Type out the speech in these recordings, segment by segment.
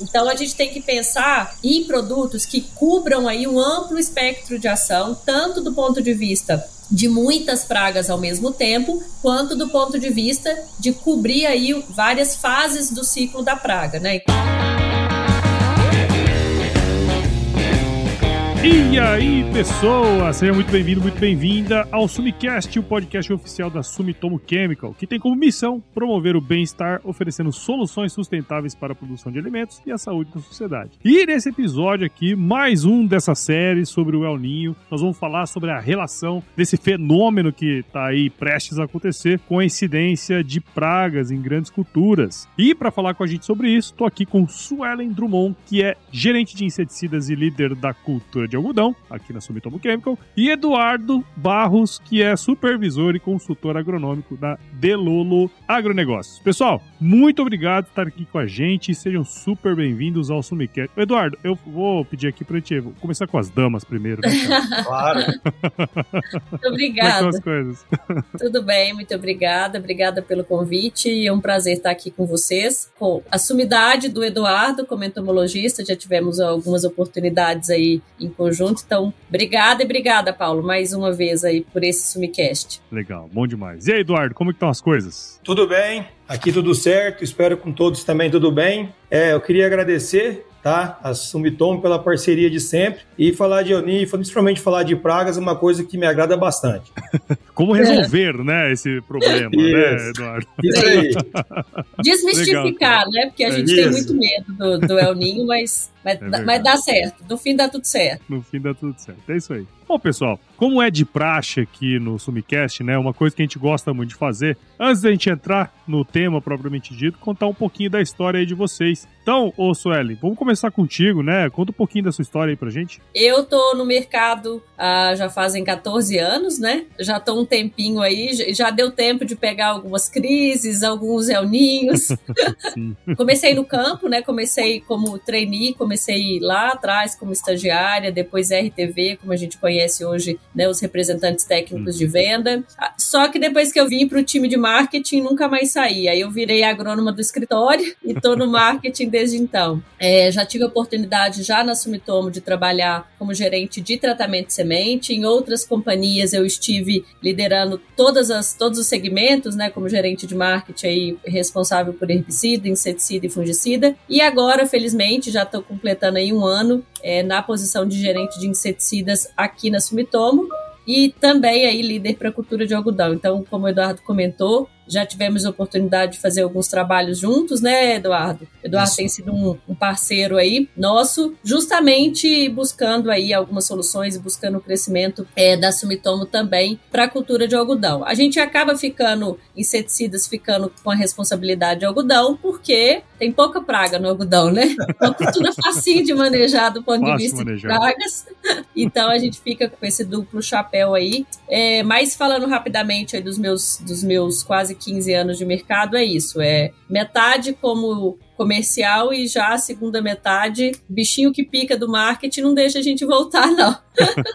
Então a gente tem que pensar em produtos que cubram aí um amplo espectro de ação, tanto do ponto de vista de muitas pragas ao mesmo tempo, quanto do ponto de vista de cobrir aí várias fases do ciclo da praga, né? E aí, pessoas! Seja muito bem-vindo, muito bem-vinda ao Sumicast, o podcast oficial da Sumitomo Chemical, que tem como missão promover o bem-estar, oferecendo soluções sustentáveis para a produção de alimentos e a saúde da sociedade. E nesse episódio aqui, mais um dessa série sobre o El Ninho, nós vamos falar sobre a relação desse fenômeno que está aí prestes a acontecer com a incidência de pragas em grandes culturas. E para falar com a gente sobre isso, estou aqui com Suelen Drummond, que é gerente de inseticidas e líder da cultura de algodão, aqui na Sumitomo Chemical, e Eduardo Barros, que é supervisor e consultor agronômico da Delolo Agronegócios. Pessoal, muito obrigado por estar aqui com a gente e sejam super bem-vindos ao Sumicast. Eduardo, eu vou pedir aqui para ti, vou começar com as damas primeiro. Né, claro. muito obrigada. as coisas? Tudo bem, muito obrigada. Obrigada pelo convite e é um prazer estar aqui com vocês. Com a sumidade do Eduardo como entomologista, já tivemos algumas oportunidades aí em conjunto. Então, obrigada e obrigada, Paulo, mais uma vez aí por esse Sumicast. Legal, bom demais. E aí, Eduardo, como estão as coisas? Tudo bem, aqui tudo certo, espero com todos também tudo bem. É, eu queria agradecer tá? A Sumitomo pela parceria de sempre e falar de Oni, principalmente falar de pragas, é uma coisa que me agrada bastante. Como resolver, é. né, esse problema, né, Eduardo? Isso aí. Desmistificar, Legal. né? Porque a é gente é tem muito medo do, do El Ninho, mas, mas, é mas dá certo. No fim dá tudo certo. No fim dá tudo certo. É isso aí. Bom, pessoal, como é de praxe aqui no Sumicast, né? Uma coisa que a gente gosta muito de fazer, antes da gente entrar no tema propriamente dito, contar um pouquinho da história aí de vocês. Então, ô Sueli, vamos começar contigo, né? Conta um pouquinho da sua história aí pra gente. Eu tô no mercado ah, já fazem 14 anos, né? Já tô um tempinho aí, já deu tempo de pegar algumas crises, alguns elninhos. comecei no campo, né? Comecei como trainee, comecei lá atrás como estagiária, depois RTV, como a gente conhece conhece hoje né, os representantes técnicos de venda. Ah, só que depois que eu vim para o time de marketing, nunca mais saí. Aí eu virei agrônoma do escritório e estou no marketing desde então. É, já tive a oportunidade já na Sumitomo de trabalhar como gerente de tratamento de semente. Em outras companhias eu estive liderando todas as, todos os segmentos, né, como gerente de marketing aí, responsável por herbicida, inseticida e fungicida. E agora, felizmente, já estou completando aí um ano é, na posição de gerente de inseticidas aqui Sumitomo e também aí líder para a cultura de algodão. Então, como o Eduardo comentou, já tivemos a oportunidade de fazer alguns trabalhos juntos, né, Eduardo? Eduardo Isso. tem sido um, um, parceiro aí nosso, justamente buscando aí algumas soluções e buscando o crescimento é, da Sumitomo também para a cultura de algodão. A gente acaba ficando, inseticidas ficando com a responsabilidade de algodão, porque tem pouca praga no algodão, né? É uma cultura facinho de manejar do ponto de vista manejar. de pragas. Então a gente fica com esse duplo chapéu aí. É, mas falando rapidamente aí dos meus, dos meus quase 15 anos de mercado é isso, é metade como comercial e já a segunda metade, bichinho que pica do marketing não deixa a gente voltar, não.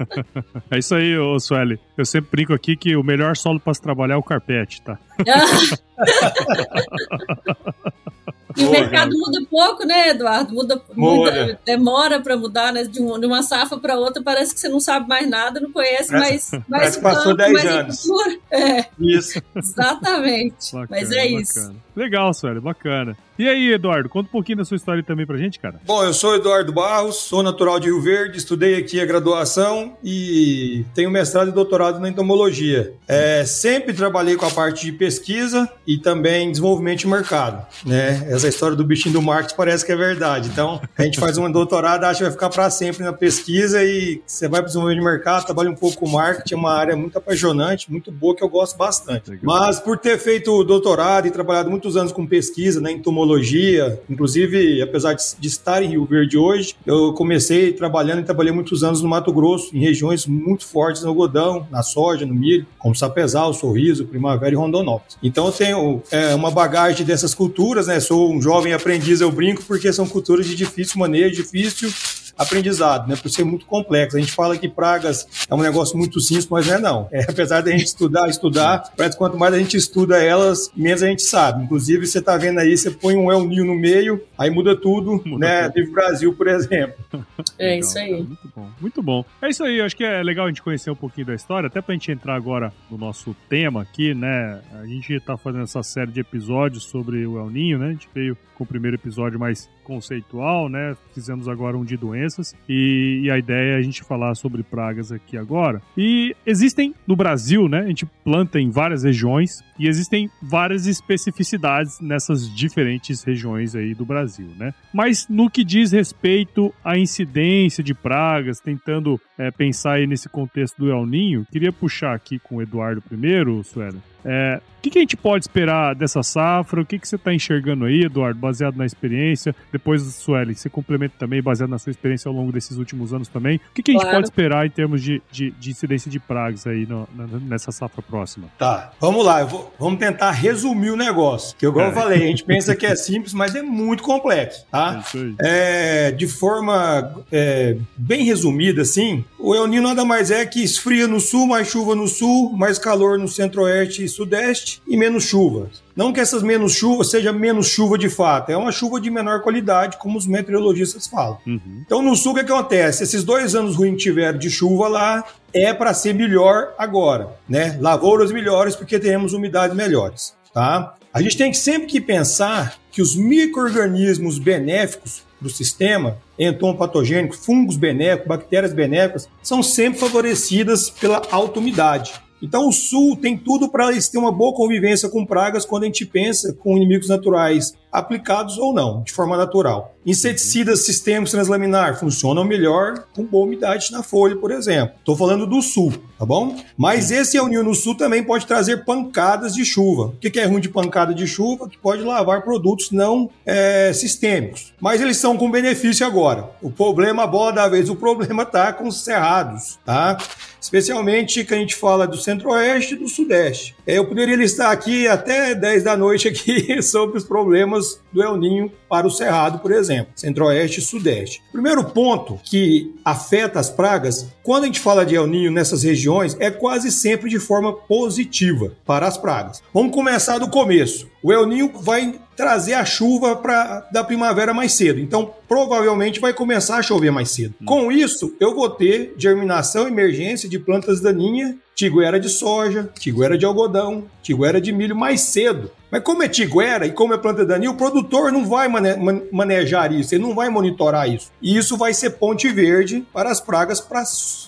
é isso aí, ô Sueli. Eu sempre brinco aqui que o melhor solo para se trabalhar é o carpete, tá? E o mercado muda pouco, né, Eduardo? Muda, muda. muda demora para mudar, né? De, um, de uma safra para outra, parece que você não sabe mais nada, não conhece mais, mais o passou campo, 10 mais anos. É. Isso. Exatamente. Bacana, Mas é bacana. isso. Legal, Sueli, bacana. E aí, Eduardo, conta um pouquinho da sua história também pra gente, cara. Bom, eu sou Eduardo Barros, sou natural de Rio Verde, estudei aqui a graduação e tenho mestrado e doutorado na entomologia. É, sempre trabalhei com a parte de pesquisa e também desenvolvimento de mercado. Né? Essa história do bichinho do marketing parece que é verdade. Então, a gente faz um doutorado, acha que vai ficar para sempre na pesquisa e você vai para o desenvolvimento de mercado, trabalha um pouco com marketing, é uma área muito apaixonante, muito boa, que eu gosto bastante. Mas por ter feito doutorado e trabalhado muitos anos com pesquisa, né, entomologia, tecnologia. Inclusive, apesar de, de, estar em Rio Verde hoje, eu comecei trabalhando e trabalhei muitos anos no Mato Grosso, em regiões muito fortes no algodão, na soja, no milho, como Sapezal, Sorriso, Primavera e Rondonópolis. Então eu tenho é, uma bagagem dessas culturas, né? Sou um jovem aprendiz, eu brinco, porque são culturas de difícil manejo, difícil aprendizado, né? Por ser muito complexo. A gente fala que pragas é um negócio muito simples, mas não é não. É, apesar da gente estudar, estudar, parece que quanto mais a gente estuda elas, menos a gente sabe. Inclusive, você tá vendo aí, você põe um El Ninho no meio, aí muda tudo, muda né? Tudo. Brasil, por exemplo. É isso aí. Muito bom, muito bom. É isso aí, acho que é legal a gente conhecer um pouquinho da história, até pra gente entrar agora no nosso tema aqui, né? A gente tá fazendo essa série de episódios sobre o El Ninho, né? A gente veio com o primeiro episódio mais conceitual, né? Fizemos agora um de doenças e, e, a ideia é a gente falar sobre pragas aqui agora. E existem no Brasil, né? A gente planta em várias regiões e existem várias especificidades nessas diferentes regiões aí do Brasil, né? Mas no que diz respeito à incidência de pragas, tentando é, pensar aí nesse contexto do El Ninho, queria puxar aqui com o Eduardo primeiro, Suela. É, o que, que, a gente pode esperar dessa safra? O que, que você está enxergando aí, Eduardo, baseado na experiência? Depois, Sueli, você complementa também, baseado na sua experiência ao longo desses últimos anos também. O que, que a gente claro. pode esperar em termos de, de, de incidência de pragas aí no, nessa safra próxima? Tá, vamos lá. Vou, vamos tentar resumir o negócio. Que, igual é. eu falei, a gente pensa que é simples, mas é muito complexo, tá? É isso aí. É, de forma é, bem resumida, assim, o El Niño nada mais é que esfria no sul, mais chuva no sul, mais calor no centro-oeste e sudeste e menos chuva. Não que essas menos chuvas seja menos chuva de fato, é uma chuva de menor qualidade, como os meteorologistas falam. Uhum. Então, no sul, o que acontece? Esses dois anos ruins que tiveram de chuva lá, é para ser melhor agora, né? Lavouras melhores porque teremos umidades melhores, tá? A gente tem que sempre que pensar que os micro-organismos benéficos para o sistema, entompatogênicos, fungos benéficos, bactérias benéficas, são sempre favorecidas pela alta umidade. Então, o Sul tem tudo para eles ter uma boa convivência com pragas quando a gente pensa com inimigos naturais aplicados ou não, de forma natural. Inseticidas sistêmicos translaminar funcionam melhor com boa umidade na folha, por exemplo. Estou falando do sul, tá bom? Mas esse El no sul também pode trazer pancadas de chuva. O que é ruim de pancada de chuva? Que pode lavar produtos não é, sistêmicos. Mas eles são com benefício agora. O problema, a bola da vez, o problema está com os cerrados, tá? Especialmente que a gente fala do centro-oeste e do sudeste. É, eu poderia listar aqui até 10 da noite aqui sobre os problemas do El Ninho para o Cerrado, por exemplo, centro-oeste e sudeste. Primeiro ponto que afeta as pragas, quando a gente fala de El Ninho nessas regiões, é quase sempre de forma positiva para as pragas. Vamos começar do começo. O El Ninho vai trazer a chuva pra, da primavera mais cedo. Então, provavelmente vai começar a chover mais cedo. Hum. Com isso, eu vou ter germinação emergência de plantas daninhas, tiguera de soja, tiguera de algodão, tiguera de milho mais cedo. Mas como é tiguera e como é planta daninha, o produtor não vai mane manejar isso, ele não vai monitorar isso. E isso vai ser ponte verde para as pragas para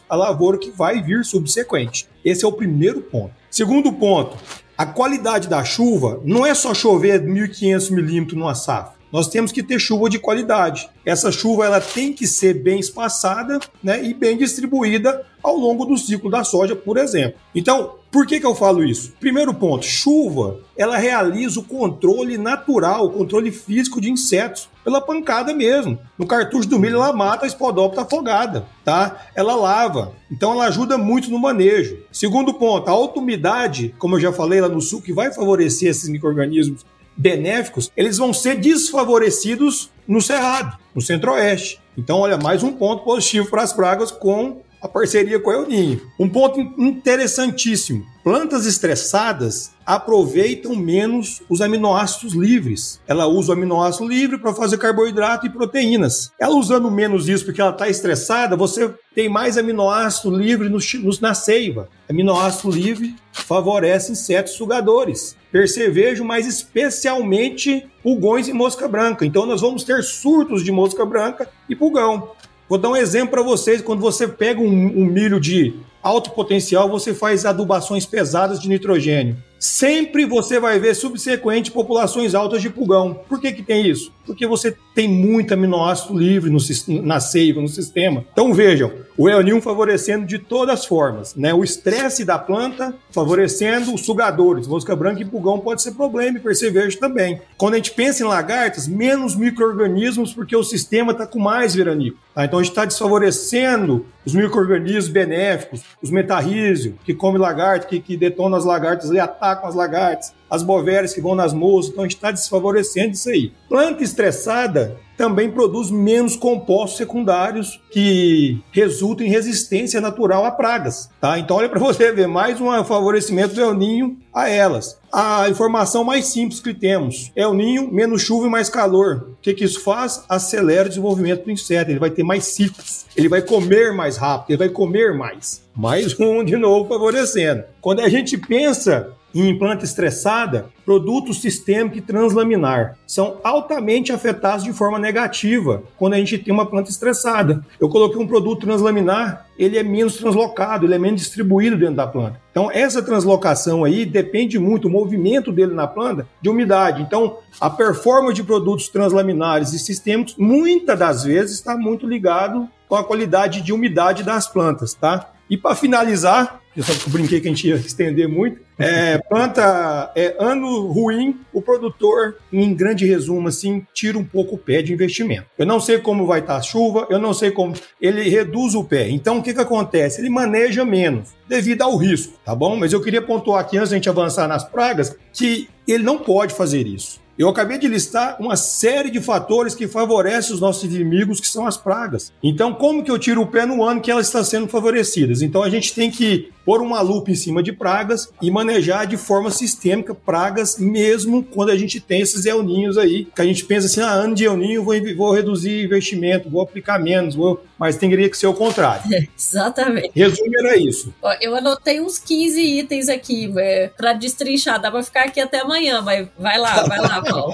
a lavoura que vai vir subsequente. Esse é o primeiro ponto. Segundo ponto, a qualidade da chuva não é só chover 1.500 milímetros numa safra. Nós temos que ter chuva de qualidade. Essa chuva ela tem que ser bem espaçada né, e bem distribuída ao longo do ciclo da soja, por exemplo. Então, por que, que eu falo isso? Primeiro ponto, chuva, ela realiza o controle natural, o controle físico de insetos, pela pancada mesmo. No cartucho do milho, ela mata a espodópita afogada, tá? Ela lava. Então, ela ajuda muito no manejo. Segundo ponto, a alta umidade, como eu já falei lá no sul, que vai favorecer esses micro-organismos benéficos, eles vão ser desfavorecidos no Cerrado, no Centro-Oeste. Então, olha, mais um ponto positivo para as pragas com a parceria com a El Ninho. Um ponto interessantíssimo: plantas estressadas aproveitam menos os aminoácidos livres. Ela usa o aminoácido livre para fazer carboidrato e proteínas. Ela usando menos isso porque ela está estressada, você tem mais aminoácido livre no, na seiva. Aminoácido livre favorece insetos sugadores, percevejo, mas especialmente pulgões e mosca branca. Então nós vamos ter surtos de mosca branca e pulgão. Vou dar um exemplo para vocês. Quando você pega um, um milho de alto potencial, você faz adubações pesadas de nitrogênio. Sempre você vai ver subsequente populações altas de pulgão. Por que, que tem isso? Porque você tem muito aminoácido livre no, na seiva, no sistema. Então vejam, o El favorecendo de todas as formas, né? O estresse da planta favorecendo os sugadores, mosca branca e pulgão pode ser problema e percevejo também. Quando a gente pensa em lagartas, menos micro-organismos porque o sistema está com mais veranico. Tá? Então a gente está desfavorecendo os micro-organismos benéficos, os metarríseos, que come lagarto, que, que detona as lagartas e atacam as lagartas. as bovéries que vão nas moças, então a gente está desfavorecendo isso aí. Planta estressada também produz menos compostos secundários que resultam em resistência natural a pragas, tá? Então olha para você ver mais um favorecimento do El Ninho a elas. A informação mais simples que temos: El Ninho, menos chuva e mais calor. O que, que isso faz? Acelera o desenvolvimento do inseto. Ele vai ter mais ciclos. Ele vai comer mais rápido. Ele vai comer mais. Mais um de novo favorecendo. Quando a gente pensa em planta estressada, produtos sistêmico e translaminar são altamente afetados de forma negativa quando a gente tem uma planta estressada. Eu coloquei um produto translaminar, ele é menos translocado, ele é menos distribuído dentro da planta. Então, essa translocação aí depende muito, o movimento dele na planta, de umidade. Então, a performance de produtos translaminares e sistêmicos, muitas das vezes, está muito ligado com a qualidade de umidade das plantas, tá? E para finalizar, eu só brinquei que a gente ia estender muito, é, planta é ano ruim, o produtor, em grande resumo, assim, tira um pouco o pé de investimento. Eu não sei como vai estar a chuva, eu não sei como. Ele reduz o pé. Então, o que, que acontece? Ele maneja menos, devido ao risco, tá bom? Mas eu queria pontuar aqui, antes da gente avançar nas pragas, que ele não pode fazer isso. Eu acabei de listar uma série de fatores que favorecem os nossos inimigos, que são as pragas. Então, como que eu tiro o pé no ano que elas estão sendo favorecidas? Então, a gente tem que pôr uma lupa em cima de pragas e manejar de forma sistêmica pragas, mesmo quando a gente tem esses elninhos aí, que a gente pensa assim, ah, ano de elninho, vou, vou reduzir investimento, vou aplicar menos, vou... mas teria que ser o contrário. exatamente. Resumo era isso. Eu anotei uns 15 itens aqui é, para destrinchar, dá para ficar aqui até amanhã, mas vai lá, vai lá, Paulo.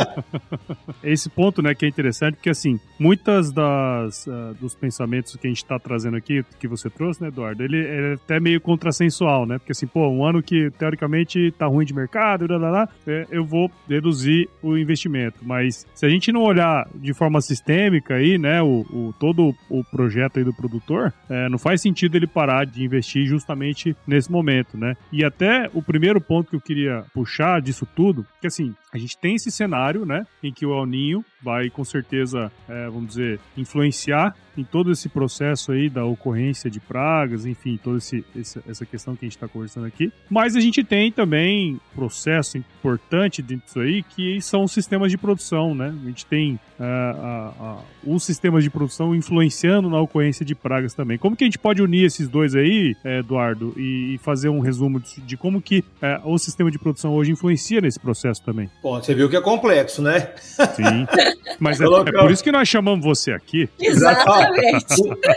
Esse ponto, né, que é interessante, porque assim, muitas das uh, dos pensamentos que a gente está trazendo aqui, que você trouxe, né, Eduardo, ele, é até meio contrassensual, né? Porque assim, pô, um ano que teoricamente tá ruim de mercado, blá, blá, blá, é, eu vou reduzir o investimento. Mas se a gente não olhar de forma sistêmica aí, né, o, o todo o projeto aí do produtor, é, não faz sentido ele parar de investir justamente nesse momento, né? E até o primeiro ponto que eu queria puxar disso tudo, que assim, a gente tem esse cenário, né, em que o El Ninho vai com certeza, é, vamos dizer, influenciar em todo esse processo aí da ocorrência de pragas, enfim, toda esse, essa questão que a gente está conversando aqui. Mas a gente tem também processo importante dentro disso aí, que são os sistemas de produção, né? A gente tem uh, os sistemas de produção influenciando na ocorrência de pragas também. Como que a gente pode unir esses dois aí, Eduardo, e, fazer um resumo de, de como que o sistema de produção hoje influencia nesse processo também? Bom, você viu que é complexo, né? Sim. Mas é, é, por isso que nós chamamos você aqui. Exatamente.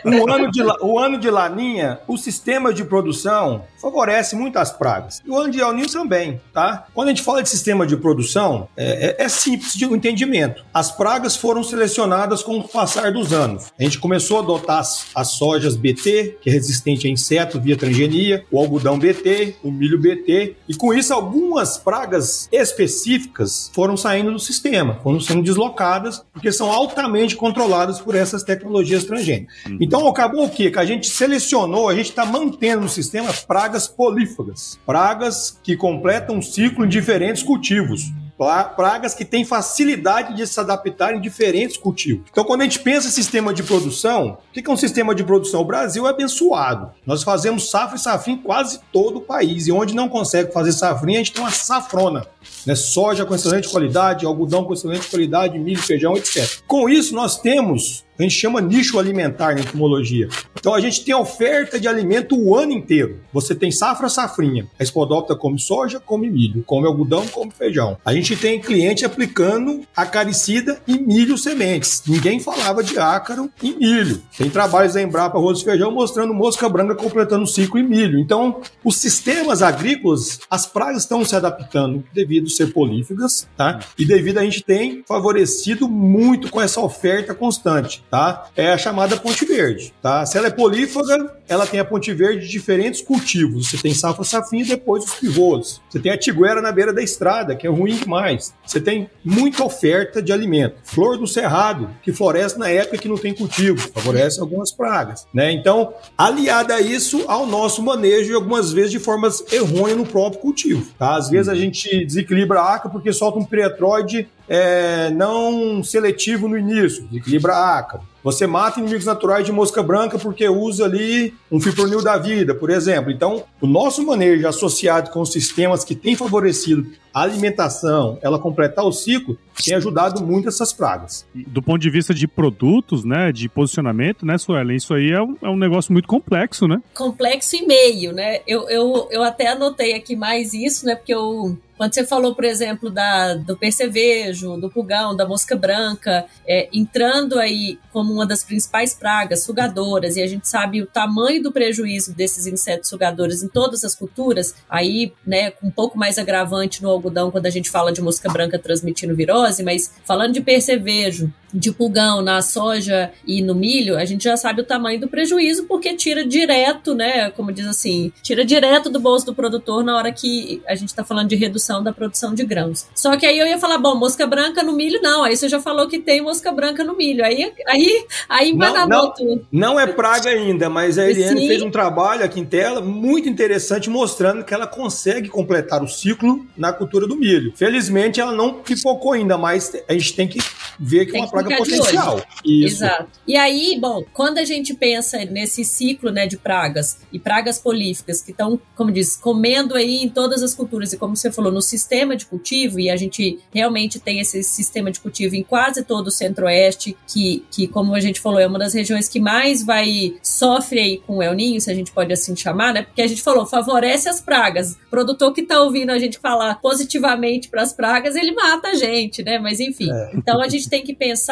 O, o, ano de, o ano de laninha, o sistema de produção favorece muito as pragas. E o ano de El Niño também, tá? Quando a gente fala de sistema de produção, é, é, é simples de um entendimento. As pragas foram selecionadas com o passar dos anos. A gente começou a adotar as, as sojas BT, que é resistente a inseto via transgenia, o algodão BT, o milho BT, e com isso algumas pragas específicas foram saindo do sistema, foram sendo deslocadas, porque são altamente controladas por essas tecnologias transgênicas. Uhum. Então acabou o quê? Que a gente selecionou, a gente está mantendo no sistema pragas pragas polífagas, pragas que completam um ciclo em diferentes cultivos pragas que têm facilidade de se adaptar em diferentes cultivos. Então, quando a gente pensa em sistema de produção, o que é um sistema de produção? O Brasil é abençoado. Nós fazemos safra e safrinha em quase todo o país. E onde não consegue fazer safrinha, a gente tem uma safrona. Né? Soja com excelente qualidade, algodão com excelente qualidade, milho, feijão, etc. Com isso, nós temos a gente chama nicho alimentar na entomologia. Então a gente tem oferta de alimento o ano inteiro. Você tem safra, safrinha. A Spodopta come soja, come milho, come algodão, come feijão. A gente tem cliente aplicando acaricida e milho sementes. Ninguém falava de ácaro e milho. Tem trabalhos da Embrapa Arroz e Feijão mostrando mosca branca completando o ciclo em milho. Então, os sistemas agrícolas, as pragas estão se adaptando devido a ser polífagas, tá? E devido a gente tem favorecido muito com essa oferta constante tá? É a chamada ponte verde, tá? Se ela é polífaga, ela tem a ponte verde de diferentes cultivos. Você tem safra safrinha e depois os pivôs. Você tem a tiguera na beira da estrada, que é ruim demais. Você tem muita oferta de alimento. Flor do cerrado, que floresce na época que não tem cultivo, favorece algumas pragas, né? Então, aliada a isso ao nosso manejo e algumas vezes de formas errôneas no próprio cultivo, tá? Às vezes a gente desequilibra a aca porque solta um piretroide é, não seletivo no início, equilibra ácaro. Você mata inimigos naturais de mosca branca porque usa ali um fipronil da vida, por exemplo. Então, o nosso manejo associado com sistemas que têm favorecido a alimentação, ela completar o ciclo, tem ajudado muito essas pragas. Do ponto de vista de produtos, né, de posicionamento, né, Suelen, isso aí é um, é um negócio muito complexo, né? Complexo e meio, né? Eu, eu, eu até anotei aqui mais isso, né, porque eu quando você falou, por exemplo, da, do percevejo, do pulgão, da mosca branca, é, entrando aí como uma das principais pragas sugadoras, e a gente sabe o tamanho do prejuízo desses insetos sugadores em todas as culturas, aí, né, um pouco mais agravante no algodão quando a gente fala de mosca branca transmitindo virose, mas falando de percevejo, de pulgão na soja e no milho, a gente já sabe o tamanho do prejuízo, porque tira direto, né, como diz assim, tira direto do bolso do produtor na hora que a gente está falando de redução da produção de grãos. Só que aí eu ia falar, bom, mosca branca no milho, não, aí você já falou que tem mosca branca no milho, aí, aí, aí não, não, tudo. Não é praga ainda, mas a Eliane Sim. fez um trabalho aqui em tela muito interessante, mostrando que ela consegue completar o ciclo na cultura do milho. Felizmente ela não pipocou ainda, mas a gente tem que ver que é uma praga potencial. Isso. Exato. E aí, bom, quando a gente pensa nesse ciclo né, de pragas e pragas políficas que estão, como diz, comendo aí em todas as culturas, e como você falou, no sistema de cultivo, e a gente realmente tem esse sistema de cultivo em quase todo o centro-oeste, que, que, como a gente falou, é uma das regiões que mais vai sofre aí com o El Ninho, se a gente pode assim chamar, né? Porque a gente falou, favorece as pragas. O produtor que tá ouvindo a gente falar positivamente para as pragas, ele mata a gente, né? Mas enfim. É. Então a gente tem que pensar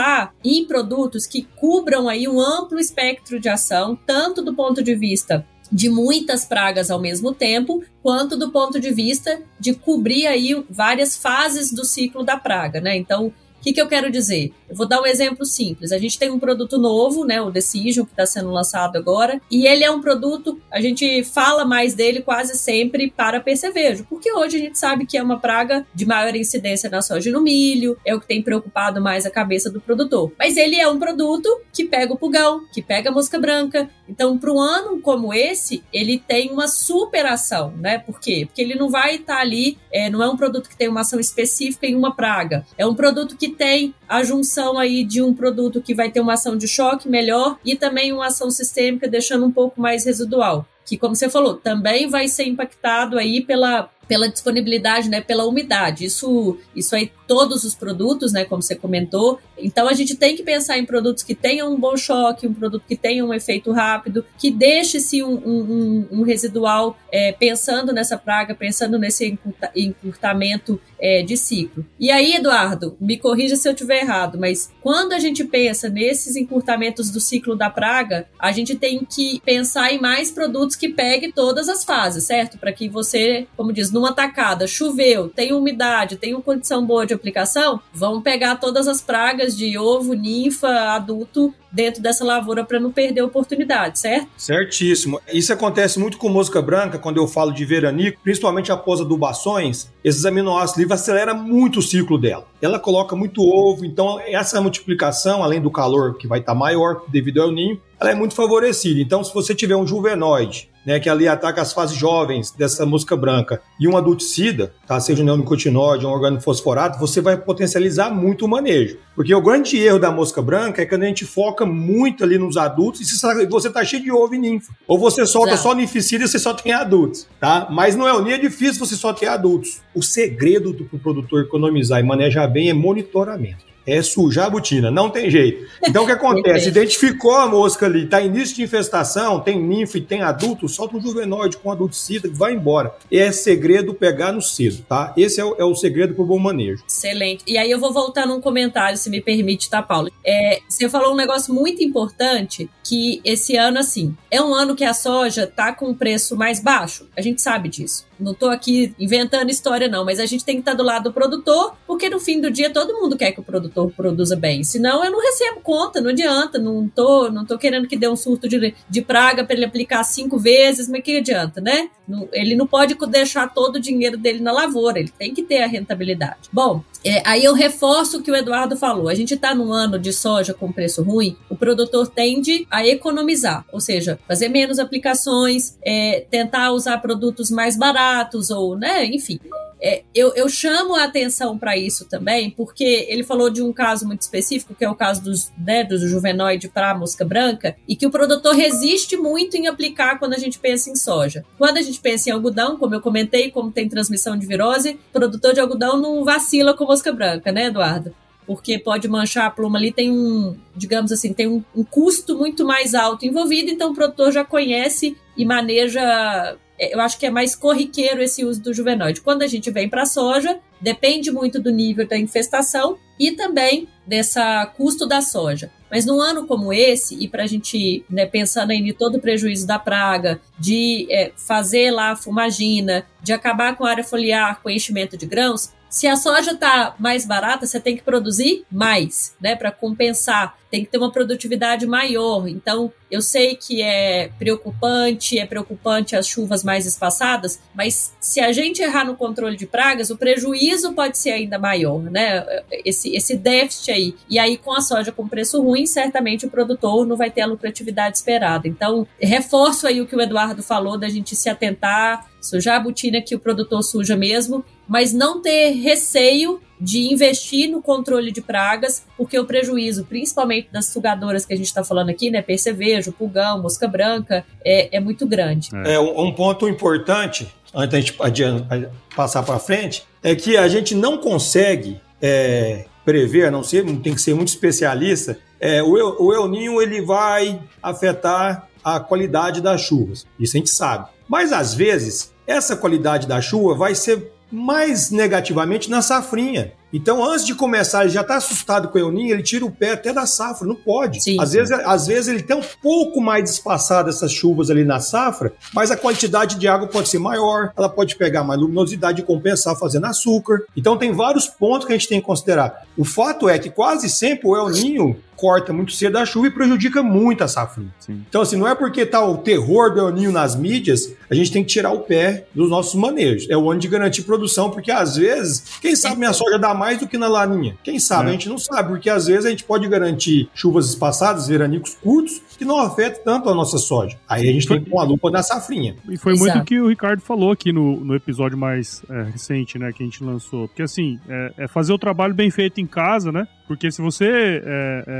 em produtos que cubram aí um amplo espectro de ação, tanto do ponto de vista de muitas pragas ao mesmo tempo, quanto do ponto de vista de cobrir aí várias fases do ciclo da praga, né? Então, que, que eu quero dizer? Eu vou dar um exemplo simples. A gente tem um produto novo, né, o Decision, que está sendo lançado agora, e ele é um produto, a gente fala mais dele quase sempre para percevejo, porque hoje a gente sabe que é uma praga de maior incidência na soja e no milho, é o que tem preocupado mais a cabeça do produtor. Mas ele é um produto que pega o pulgão, que pega a mosca branca. Então, para um ano como esse, ele tem uma super ação, né? Por quê? Porque ele não vai estar tá ali, é, não é um produto que tem uma ação específica em uma praga. É um produto que tem a junção aí de um produto que vai ter uma ação de choque melhor e também uma ação sistêmica, deixando um pouco mais residual. Que, como você falou, também vai ser impactado aí pela, pela disponibilidade, né, pela umidade. Isso, isso aí todos os produtos, né, como você comentou. Então a gente tem que pensar em produtos que tenham um bom choque, um produto que tenha um efeito rápido, que deixe-se um, um, um, residual é, pensando nessa praga, pensando nesse encurtamento é, de ciclo. E aí, Eduardo, me corrija se eu estiver errado, mas quando a gente pensa nesses encurtamentos do ciclo da praga, a gente tem que pensar em mais produtos que peguem todas as fases, certo? Para que você, como diz, numa tacada, choveu, tem umidade, tem uma condição boa de aplicação, vão pegar todas as pragas de ovo, ninfa, adulto dentro dessa lavoura para não perder a oportunidade, certo? Certíssimo. Isso acontece muito com mosca branca, quando eu falo de veranico, principalmente após adubações, esses aminoácidos livres acelera muito o ciclo dela. Ela coloca muito ovo, então essa multiplicação, além do calor que vai estar tá maior devido ao ninho, ela é muito favorecida. Então, se você tiver um juvenoide, né, que ali ataca as fases jovens dessa mosca branca, e um adulticida, tá, seja um neonicotinoide, um organofosforato, você vai potencializar muito o manejo. Porque o grande erro da mosca branca é quando a gente foca muito ali nos adultos e você tá cheio de ovo e ninfa. Ou você solta só ninficida e você só tem adultos, tá? Mas não é o nem é difícil você só ter adultos. O segredo do produtor economizar e manejar bem é monitoramento é sujar a botina, não tem jeito. Então o que acontece? Identificou a mosca ali, está início de infestação, tem ninfa e tem adulto, solta um juvenóide com adulticida que vai embora. É segredo pegar no cedo, tá? Esse é o, é o segredo para o bom manejo. Excelente. E aí eu vou voltar num comentário, se me permite, tá, Paulo? É, você falou um negócio muito importante, que esse ano, assim, é um ano que a soja tá com um preço mais baixo. A gente sabe disso. Não estou aqui inventando história, não, mas a gente tem que estar tá do lado do produtor, porque no fim do dia todo mundo quer que o produtor produza bem. Senão eu não recebo conta, não adianta. Não tô, não tô querendo que dê um surto de, de praga para ele aplicar cinco vezes, mas que adianta, né? Ele não pode deixar todo o dinheiro dele na lavoura, ele tem que ter a rentabilidade. Bom, é, aí eu reforço o que o Eduardo falou. A gente está num ano de soja com preço ruim, o produtor tende a economizar, ou seja, fazer menos aplicações, é, tentar usar produtos mais baratos ou, né, enfim, é, eu, eu chamo a atenção para isso também, porque ele falou de um caso muito específico, que é o caso dos, né, do juvenoide para mosca branca, e que o produtor resiste muito em aplicar quando a gente pensa em soja. Quando a gente pensa em algodão, como eu comentei, como tem transmissão de virose, produtor de algodão não vacila com mosca branca, né, Eduardo? Porque pode manchar a pluma ali, tem um, digamos assim, tem um, um, custo muito mais alto envolvido, então o produtor já conhece e maneja. É, eu acho que é mais corriqueiro esse uso do juvenoide. Quando a gente vem para a soja, depende muito do nível da infestação e também dessa custo da soja. Mas num ano como esse, e para a gente, né, pensando em todo o prejuízo da praga, de é, fazer lá a fumagina, de acabar com a área foliar, com enchimento de grãos, se a soja está mais barata, você tem que produzir mais, né, para compensar. Tem que ter uma produtividade maior. Então, eu sei que é preocupante, é preocupante as chuvas mais espaçadas, mas se a gente errar no controle de pragas, o prejuízo pode ser ainda maior, né? Esse, esse déficit aí. E aí, com a soja com preço ruim, certamente o produtor não vai ter a lucratividade esperada. Então, reforço aí o que o Eduardo falou da gente se atentar, sujar a botina que o produtor suja mesmo, mas não ter receio de investir no controle de pragas, porque o prejuízo, principalmente das sugadoras que a gente está falando aqui, né, percevejo, pulgão, mosca branca, é, é muito grande. É, um, ponto importante, antes da gente passar para frente, é que a gente não consegue é, prever, a não ser, tem que ser muito especialista, é, o, El, o El Ninho ele vai afetar a qualidade das chuvas, isso a gente sabe. Mas às vezes essa qualidade da chuva vai ser mais negativamente na safrinha. Então, antes de começar, ele já está assustado com o Euninho, ele tira o pé até da safra, não pode. Sim, às. Vezes, às vezes ele tem um pouco mais espaçado essas chuvas ali na safra, mas a quantidade de água pode ser maior, ela pode pegar mais luminosidade e compensar fazendo açúcar. Então tem vários pontos que a gente tem que considerar. O fato é que quase sempre o El Ninho corta muito cedo a chuva e prejudica muito a safra. Então, assim, não é porque tá o terror do Ninho nas mídias, a gente tem que tirar o pé dos nossos manejos. É o ano de garantir produção, porque às vezes, quem sabe minha soja dá mais do que na laninha? Quem sabe? É. A gente não sabe, porque às vezes a gente pode garantir chuvas espaçadas, veranicos curtos, que não afetam tanto a nossa soja. Aí a gente tem que pôr a lupa na safrinha. E foi Exato. muito o que o Ricardo falou aqui no, no episódio mais é, recente, né, que a gente lançou. Porque assim, é, é fazer o trabalho bem feito em casa, né? Porque se você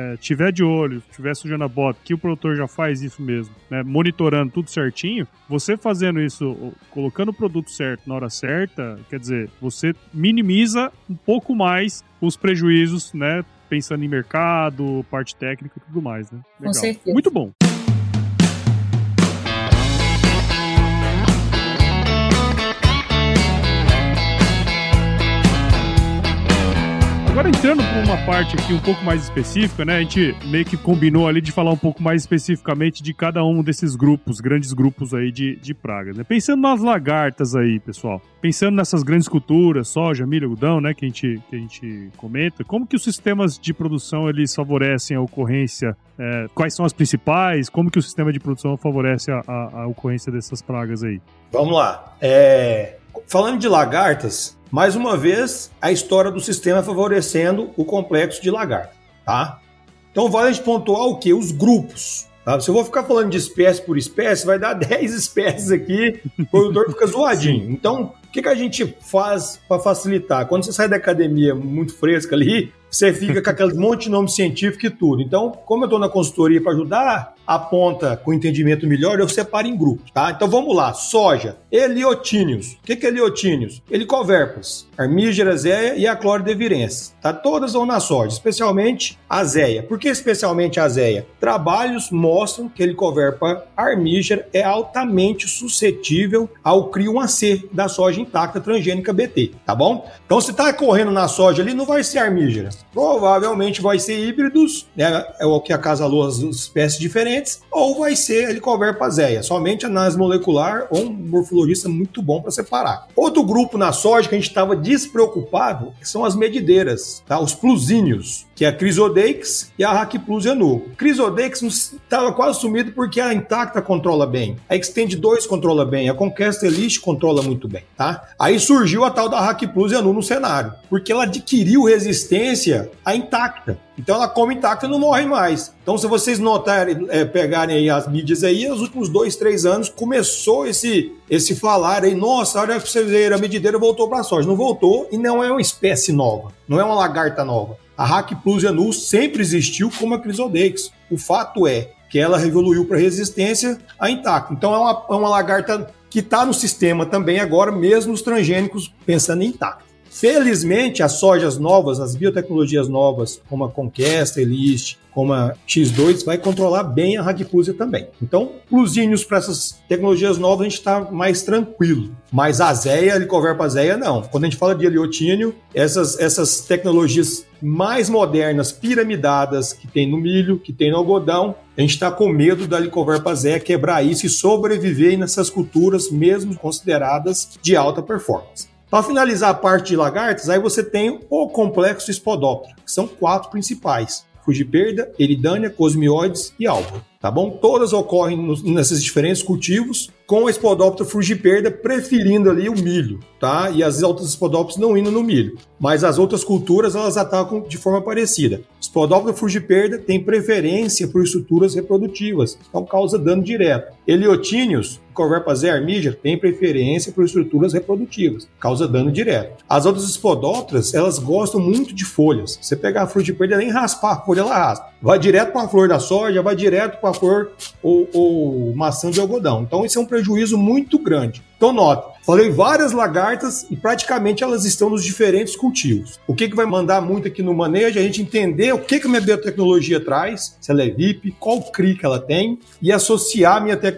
é, tiver de olho, tiver sujando a bota, que o produtor já faz isso mesmo, né, monitorando tudo certinho, você fazendo isso, colocando o produto certo na hora certa, quer dizer, você minimiza um pouco mais os prejuízos, né, pensando em mercado, parte técnica e tudo mais, né? Legal. Com certeza. Muito bom. Agora entrando para uma parte aqui um pouco mais específica, né? A gente meio que combinou ali de falar um pouco mais especificamente de cada um desses grupos, grandes grupos aí de, de pragas, né? Pensando nas lagartas aí, pessoal. Pensando nessas grandes culturas, soja, milho, algodão, né? Que a gente, que a gente comenta. Como que os sistemas de produção eles favorecem a ocorrência? É, quais são as principais? Como que o sistema de produção favorece a, a, a ocorrência dessas pragas aí? Vamos lá. É, falando de lagartas, mais uma vez, a história do sistema favorecendo o complexo de lagarto, tá? Então vale a gente pontuar o que? Os grupos. Tá? Se eu vou ficar falando de espécie por espécie, vai dar 10 espécies aqui, o produtor fica zoadinho. Então, o que, que a gente faz para facilitar? Quando você sai da academia muito fresca ali, você fica com aquele monte de nome científico e tudo. Então, como eu estou na consultoria para ajudar, aponta com entendimento melhor, eu separo em grupos, tá? Então vamos lá. Soja, Eliotíneos. O que, que é Eliotíneos? Helicoverpas, Armígera, Zéia e a Cloridevirense. Tá? Todas vão na soja, especialmente a Zéia. Por que especialmente a Zéia? Trabalhos mostram que Helicoverpa armígera é altamente suscetível ao crio 1C da soja intacta transgênica BT, tá bom? Então se tá correndo na soja ali, não vai ser armígera. Provavelmente vai ser híbridos, né? É o que a casa lua espécies diferentes, ou vai ser Helicoverpa Zéia, somente análise molecular ou um morfologista muito bom para separar. Outro grupo na soja que a gente estava despreocupado são as medideiras, tá? Os plusíneos que é a Crisodeix e a Hackplus Enu. Crisodeix estava quase sumido porque a Intacta controla bem, a Extend 2 controla bem, a Conquest Elite controla muito bem, tá? Aí surgiu a tal da Hack Plus Anu no cenário, porque ela adquiriu resistência à intacta. Então ela come intacta e não morre mais. Então se vocês notarem, é, pegarem aí as mídias aí, nos últimos dois, três anos começou esse esse falar aí, nossa, olha pra você ver, a medideira voltou para a soja. Não voltou e não é uma espécie nova, não é uma lagarta nova. A Hack Plus Anu sempre existiu como a Crisodex. O fato é que ela evoluiu para resistência à intacta. Então é uma, é uma lagarta que está no sistema também agora, mesmo os transgênicos pensando em intacto. Felizmente, as sojas novas, as biotecnologias novas, como a Conquesta, Elist, como a X2, vai controlar bem a Radipúzia também. Então, plusinhos para essas tecnologias novas, a gente está mais tranquilo. Mas a Zéia, Licoverpa Zéia, não. Quando a gente fala de heliotínio, essas, essas tecnologias mais modernas, piramidadas, que tem no milho, que tem no algodão, a gente está com medo da Licoverpa Zéia quebrar isso e sobreviver nessas culturas, mesmo consideradas de alta performance. Para finalizar a parte de lagartas, aí você tem o complexo Spodoptera, que são quatro principais: Fugiperda, Eridânia, Cosmioides e Alba. Tá bom? Todas ocorrem nos, nesses diferentes cultivos, com a Spodoptera frugiperda preferindo ali o milho, tá? E as outras Spodopteras não indo no milho. Mas as outras culturas, elas atacam de forma parecida. Spodoptera frugiperda tem preferência por estruturas reprodutivas, então causa dano direto. Heliotíneos, Corverpazé armígea, tem preferência por estruturas reprodutivas, causa dano direto. As outras Spodopteras, elas gostam muito de folhas. Você pegar a frugiperda, nem raspar a folha, ela raspa. Vai direto para a flor da soja, vai direto para a flor ou, ou maçã de algodão. Então, isso é um prejuízo muito grande. Então, nota, falei várias lagartas e praticamente elas estão nos diferentes cultivos. O que, que vai mandar muito aqui no manejo é a gente entender o que, que a minha biotecnologia traz, se ela é VIP, qual CRI que ela tem, e associar a minha tecnologia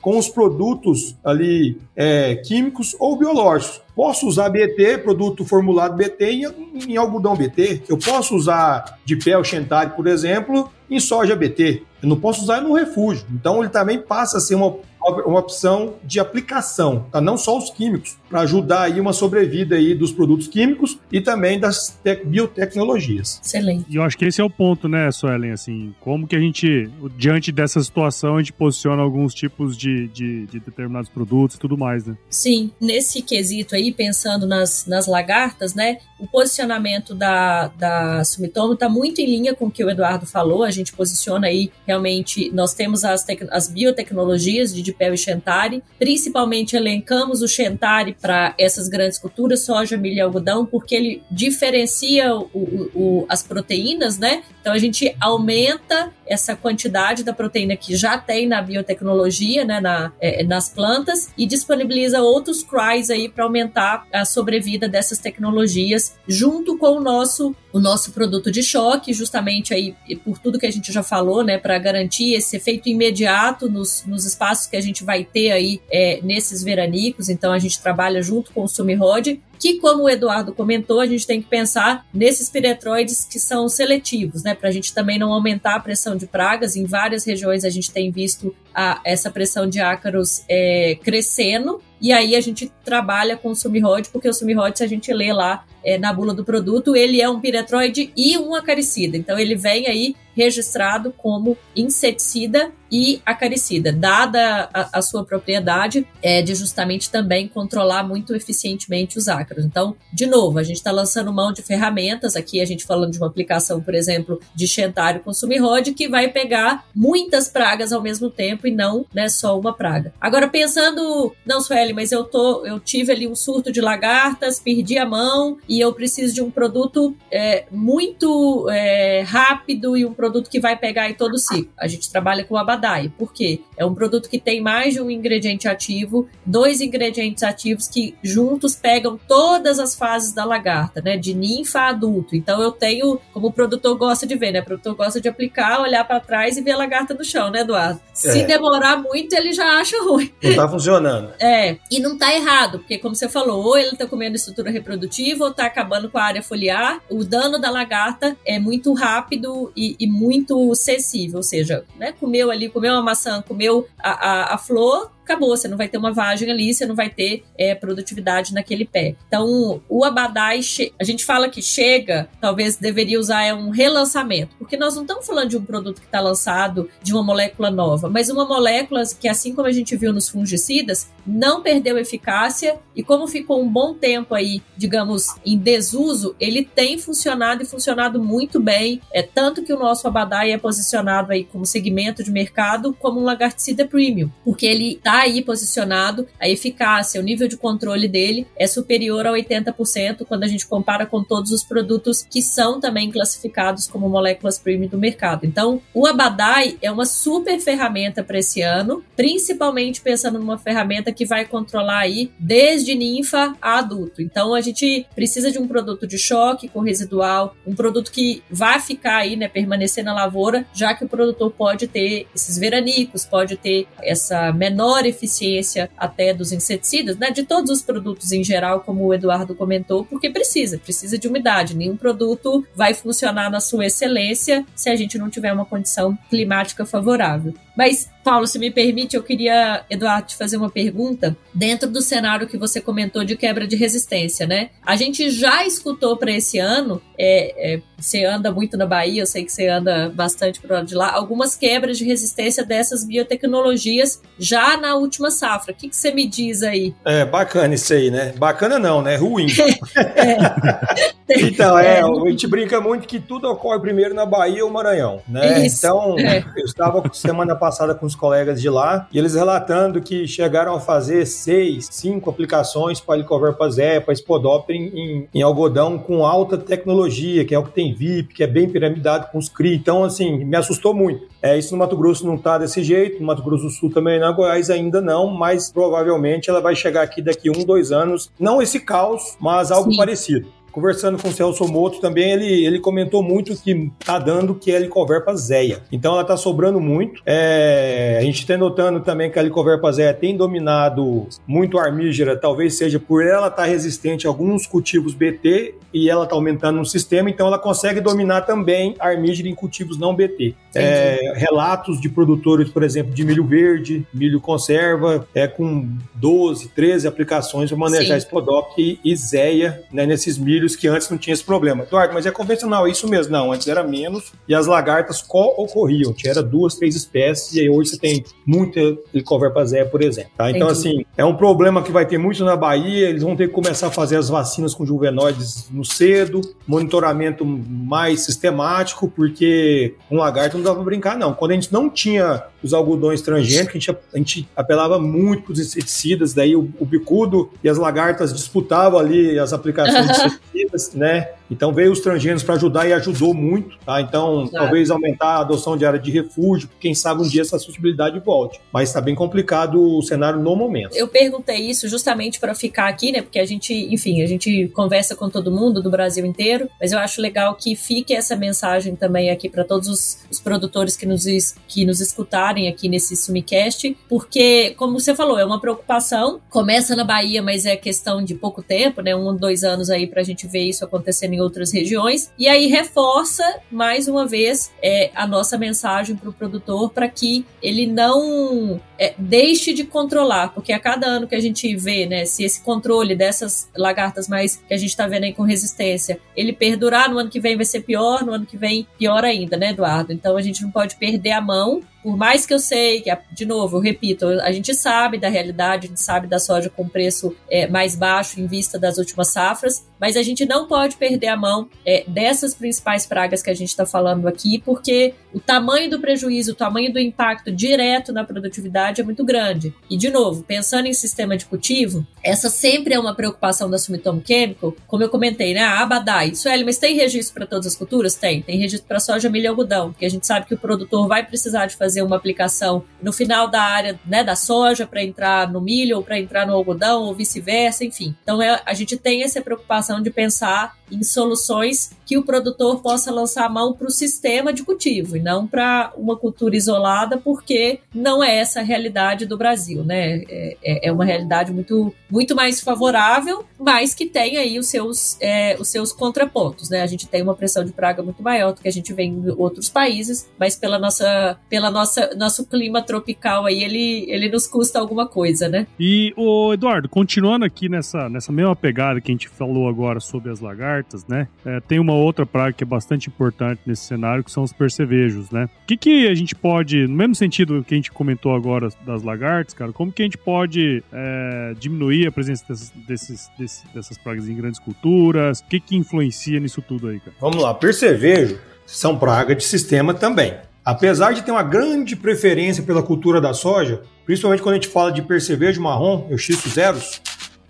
com os produtos ali é, químicos ou biológicos. Posso usar BT, produto formulado BT, em, em algodão BT. Eu posso usar de pé o Xentari, por exemplo, em soja BT. Eu não posso usar no refúgio. Então ele também passa a ser uma uma opção de aplicação, tá? não só os químicos, para ajudar aí uma sobrevida aí dos produtos químicos e também das biotecnologias. Excelente. E eu acho que esse é o ponto, né, Suelen, assim, como que a gente, diante dessa situação, a gente posiciona alguns tipos de, de, de determinados produtos e tudo mais, né? Sim, nesse quesito aí, pensando nas, nas lagartas, né, o posicionamento da, da Sumitomo está muito em linha com o que o Eduardo falou, a gente posiciona aí, realmente, nós temos as, as biotecnologias de Dipel e Chentari, principalmente elencamos o Chentari para essas grandes culturas, soja, milho e algodão, porque ele diferencia o, o, o, as proteínas, né? Então a gente aumenta essa quantidade da proteína que já tem na biotecnologia, né, na, é, nas plantas, e disponibiliza outros CRYs aí para aumentar a sobrevida dessas tecnologias, junto com o nosso, o nosso produto de choque, justamente aí por tudo que a gente já falou, né, para garantir esse efeito imediato nos, nos espaços que a gente vai ter aí é, nesses veranicos. Então a gente trabalha junto com o Sumirod que, como o Eduardo comentou, a gente tem que pensar nesses piretroides que são seletivos, né? Para a gente também não aumentar a pressão de pragas. Em várias regiões a gente tem visto a, essa pressão de ácaros é, crescendo. E aí a gente trabalha com o Sumirod, porque o Sumirod, se a gente lê lá é, na bula do produto, ele é um piretroide e um acaricida. Então ele vem aí registrado como inseticida e acaricida, dada a, a sua propriedade é, de justamente também controlar muito eficientemente os ácaros. Então, de novo, a gente está lançando mão de ferramentas, aqui a gente falando de uma aplicação, por exemplo, de Xentário com Sumirod, que vai pegar muitas pragas ao mesmo tempo e não né, só uma praga. Agora, pensando, não, Sueli, mas eu, tô, eu tive ali um surto de lagartas, perdi a mão e eu preciso de um produto é, muito é, rápido e um produto que vai pegar em todo o ciclo. A gente trabalha com o Abadai, por quê? É um produto que tem mais de um ingrediente ativo, dois ingredientes ativos que juntos pegam todas as fases da lagarta, né? De ninfa a adulto. Então eu tenho, como o produtor gosta de ver, né? O produtor gosta de aplicar, olhar para trás e ver a lagarta no chão, né, Eduardo? Se é. Demorar muito, ele já acha ruim. Não tá funcionando. É, e não tá errado, porque como você falou, ou ele tá comendo estrutura reprodutiva ou tá acabando com a área foliar, o dano da lagarta é muito rápido e, e muito sensível, ou seja, né, comeu ali, comeu uma maçã, comeu a, a, a flor, acabou, você não vai ter uma vagem ali, você não vai ter é, produtividade naquele pé. Então, o Abadai, a gente fala que chega, talvez deveria usar é um relançamento, porque nós não estamos falando de um produto que está lançado de uma molécula nova, mas uma molécula que, assim como a gente viu nos fungicidas, não perdeu eficácia e como ficou um bom tempo aí, digamos, em desuso, ele tem funcionado e funcionado muito bem. É tanto que o nosso Abadai é posicionado aí como segmento de mercado como um lagarticida premium, porque ele está aí posicionado, a eficácia, o nível de controle dele é superior a 80% quando a gente compara com todos os produtos que são também classificados como moléculas premium do mercado. Então, o Abadai é uma super ferramenta para esse ano, principalmente pensando numa ferramenta que vai controlar aí desde ninfa a adulto. Então, a gente precisa de um produto de choque com residual, um produto que vai ficar aí, né, permanecer na lavoura, já que o produtor pode ter esses veranicos, pode ter essa menor eficiência até dos inseticidas, né, de todos os produtos em geral, como o Eduardo comentou, porque precisa, precisa de umidade. Nenhum produto vai funcionar na sua excelência se a gente não tiver uma condição climática favorável. Mas, Paulo, se me permite, eu queria, Eduardo, te fazer uma pergunta. Dentro do cenário que você comentou de quebra de resistência, né? A gente já escutou para esse ano, é, é, você anda muito na Bahia, eu sei que você anda bastante por lado de lá, algumas quebras de resistência dessas biotecnologias já na última safra. O que, que você me diz aí? É, bacana isso aí, né? Bacana não, né? Ruim. é. Então, é, é, a gente brinca muito que tudo ocorre primeiro na Bahia ou Maranhão, né? Isso. Então, é. eu estava semana passada com os colegas de lá e eles relatando que chegaram a fazer seis, cinco aplicações para Helicoverpa zé, para Spodopter em, em, em, algodão com alta tecnologia, que é o que tem VIP, que é bem piramidado com os CRI. Então, assim, me assustou muito. É, isso no Mato Grosso não está desse jeito, no Mato Grosso do Sul também, na Goiás ainda não, mas provavelmente ela vai chegar aqui daqui um, dois anos. Não esse caos, mas algo Sim. parecido. Conversando com o Celso Moto também, ele, ele comentou muito que tá dando que é Helicoverpa Zeia. Então ela tá sobrando muito. É, a gente tá notando também que a Helicoverpa Zeia tem dominado muito a armígera, talvez seja por ela estar tá resistente a alguns cultivos BT e ela tá aumentando no sistema, então ela consegue dominar também a armígera em cultivos não BT. É, relatos de produtores, por exemplo, de milho verde, milho conserva, é com 12, 13 aplicações para manejar Spodop e, e Zeia né, nesses milhos milhos que antes não tinha esse problema. Eduardo, mas é convencional, é isso mesmo. Não, antes era menos e as lagartas co-ocorriam. Tinha duas, três espécies e aí hoje você tem muita Helicoverpa zé, por exemplo. Tá? Então, Entendi. assim, é um problema que vai ter muito na Bahia. Eles vão ter que começar a fazer as vacinas com juvenoides no cedo, monitoramento mais sistemático, porque com lagarto não dá para brincar, não. Quando a gente não tinha os algodões transgênicos, a gente, a gente apelava muito para os inseticidas, daí o, o, bicudo e as lagartas disputavam ali as aplicações de inseticidas, né? Então veio os transgênicos para ajudar e ajudou muito, tá? Então Exato. talvez aumentar a adoção de área de refúgio, quem sabe um dia essa suscetibilidade volte. Mas está bem complicado o cenário no momento. Eu perguntei isso justamente para ficar aqui, né? Porque a gente, enfim, a gente conversa com todo mundo do Brasil inteiro, mas eu acho legal que fique essa mensagem também aqui para todos os, os, produtores que nos, que nos escutarem aqui nesse Sumicast, porque, como você falou, é uma preocupação. Começa na Bahia, mas é questão de pouco tempo, né? Um, dois anos aí para a gente ver isso acontecendo em outras regiões. E aí reforça mais uma vez é, a nossa mensagem para o produtor para que ele não é, deixe de controlar, porque a cada ano que a gente vê, né, se esse controle dessas lagartas mais que a gente está vendo aí com resistência, ele perdurar no ano que vem vai ser pior, no ano que vem pior ainda, né, Eduardo? Então a gente não pode perder a mão por mais que eu sei que, de novo, eu repito, a gente sabe da realidade, a gente sabe da soja com preço é, mais baixo em vista das últimas safras, mas a gente não pode perder a mão é, dessas principais pragas que a gente está falando aqui, porque o tamanho do prejuízo, o tamanho do impacto direto na produtividade é muito grande. E, de novo, pensando em sistema de cultivo, essa sempre é uma preocupação da Sumitomo Chemical, como eu comentei, né? A Abadai, Sueli, mas tem registro para todas as culturas? Tem. Tem registro para soja, milho e algodão, porque a gente sabe que o produtor vai precisar de fazer fazer uma aplicação no final da área né, da soja para entrar no milho ou para entrar no algodão ou vice-versa, enfim. Então é, a gente tem essa preocupação de pensar em soluções que o produtor possa lançar a mão para o sistema de cultivo e não para uma cultura isolada, porque não é essa a realidade do Brasil, né? É, é, é uma realidade muito, muito mais favorável, mas que tem aí os seus, é, os seus contrapontos, né? A gente tem uma pressão de praga muito maior do que a gente vê em outros países, mas pela nossa, pela nossa, nosso clima tropical aí, ele, ele nos custa alguma coisa, né? E, o Eduardo, continuando aqui nessa, nessa mesma pegada que a gente falou agora sobre as lagartas, né? É, tem uma outra praga que é bastante importante nesse cenário, que são os percevejos, né? O que, que a gente pode, no mesmo sentido que a gente comentou agora das lagartas, cara, como que a gente pode é, diminuir a presença dessas, desses, desses, dessas pragas em grandes culturas? O que, que influencia nisso tudo aí, cara? Vamos lá, percevejo são praga de sistema também. Apesar de ter uma grande preferência pela cultura da soja, principalmente quando a gente fala de percevejo marrom, o X zeros,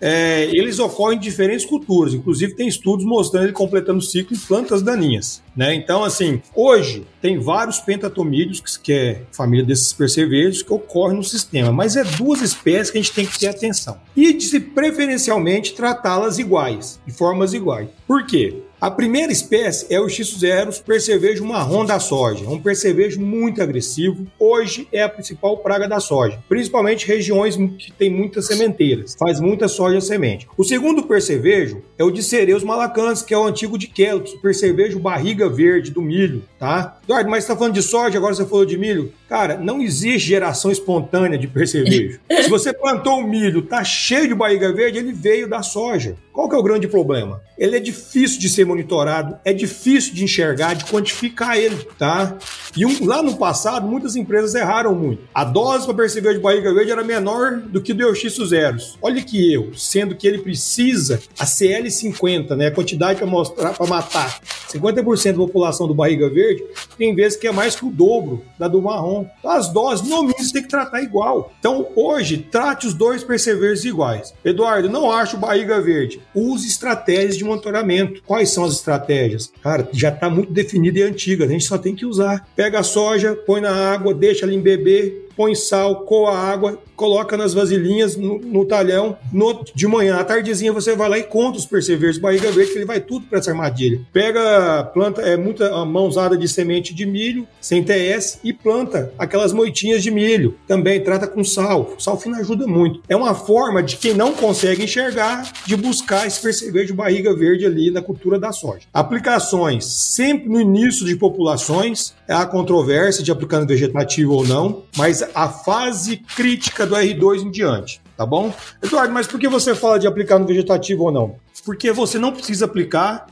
é, eles ocorrem em diferentes culturas. Inclusive, tem estudos mostrando ele completando o ciclo em plantas daninhas. Né? Então, assim, hoje tem vários pentatomídeos, que é família desses percevejos, que ocorrem no sistema, mas é duas espécies que a gente tem que ter atenção. E, de, preferencialmente, tratá-las iguais, de formas iguais. Por quê? A primeira espécie é o X0 percevejo marrom da soja, um percevejo muito agressivo. Hoje é a principal praga da soja, principalmente regiões que tem muitas sementeiras, faz muita soja semente. O segundo percevejo é o de Cereus malacans, que é o antigo de Kelps, percevejo barriga verde do milho, tá? Eduardo, mas você tá falando de soja, agora você falou de milho. Cara, não existe geração espontânea de percevejo. Se você plantou o milho, tá cheio de barriga verde, ele veio da soja. Qual que é o grande problema? Ele é difícil de ser monitorado, é difícil de enxergar, de quantificar ele, tá? E um, lá no passado, muitas empresas erraram muito. A dose para perceber de barriga verde era menor do que do Euxix zeros. Olha que eu, sendo que ele precisa a CL50, né, a quantidade para mostrar para matar 50% da população do barriga verde, tem vezes que é mais que o dobro da do marrom. As doses, no mínimo, você tem que tratar igual. Então, hoje, trate os dois percevejos iguais. Eduardo, não acho barriga verde use estratégias de monitoramento. Quais são as estratégias? Cara, já está muito definida e antiga, a gente só tem que usar. Pega a soja, põe na água, deixa ela embeber, põe sal, coa água, coloca nas vasilhinhas no, no talhão. No, de manhã, à tardezinha, você vai lá e conta os percevejos barriga verde, que ele vai tudo para essa armadilha. Pega, planta, é muita mãozada de semente de milho, sem TS, e planta aquelas moitinhas de milho. Também trata com sal. Sal fino ajuda muito. É uma forma de quem não consegue enxergar, de buscar esse percevejo barriga verde ali na cultura da soja. Aplicações sempre no início de populações, há controvérsia de aplicando vegetativo ou não, mas a fase crítica do R2 em diante, tá bom? Eduardo, mas por que você fala de aplicar no vegetativo ou não? Porque você não precisa aplicar,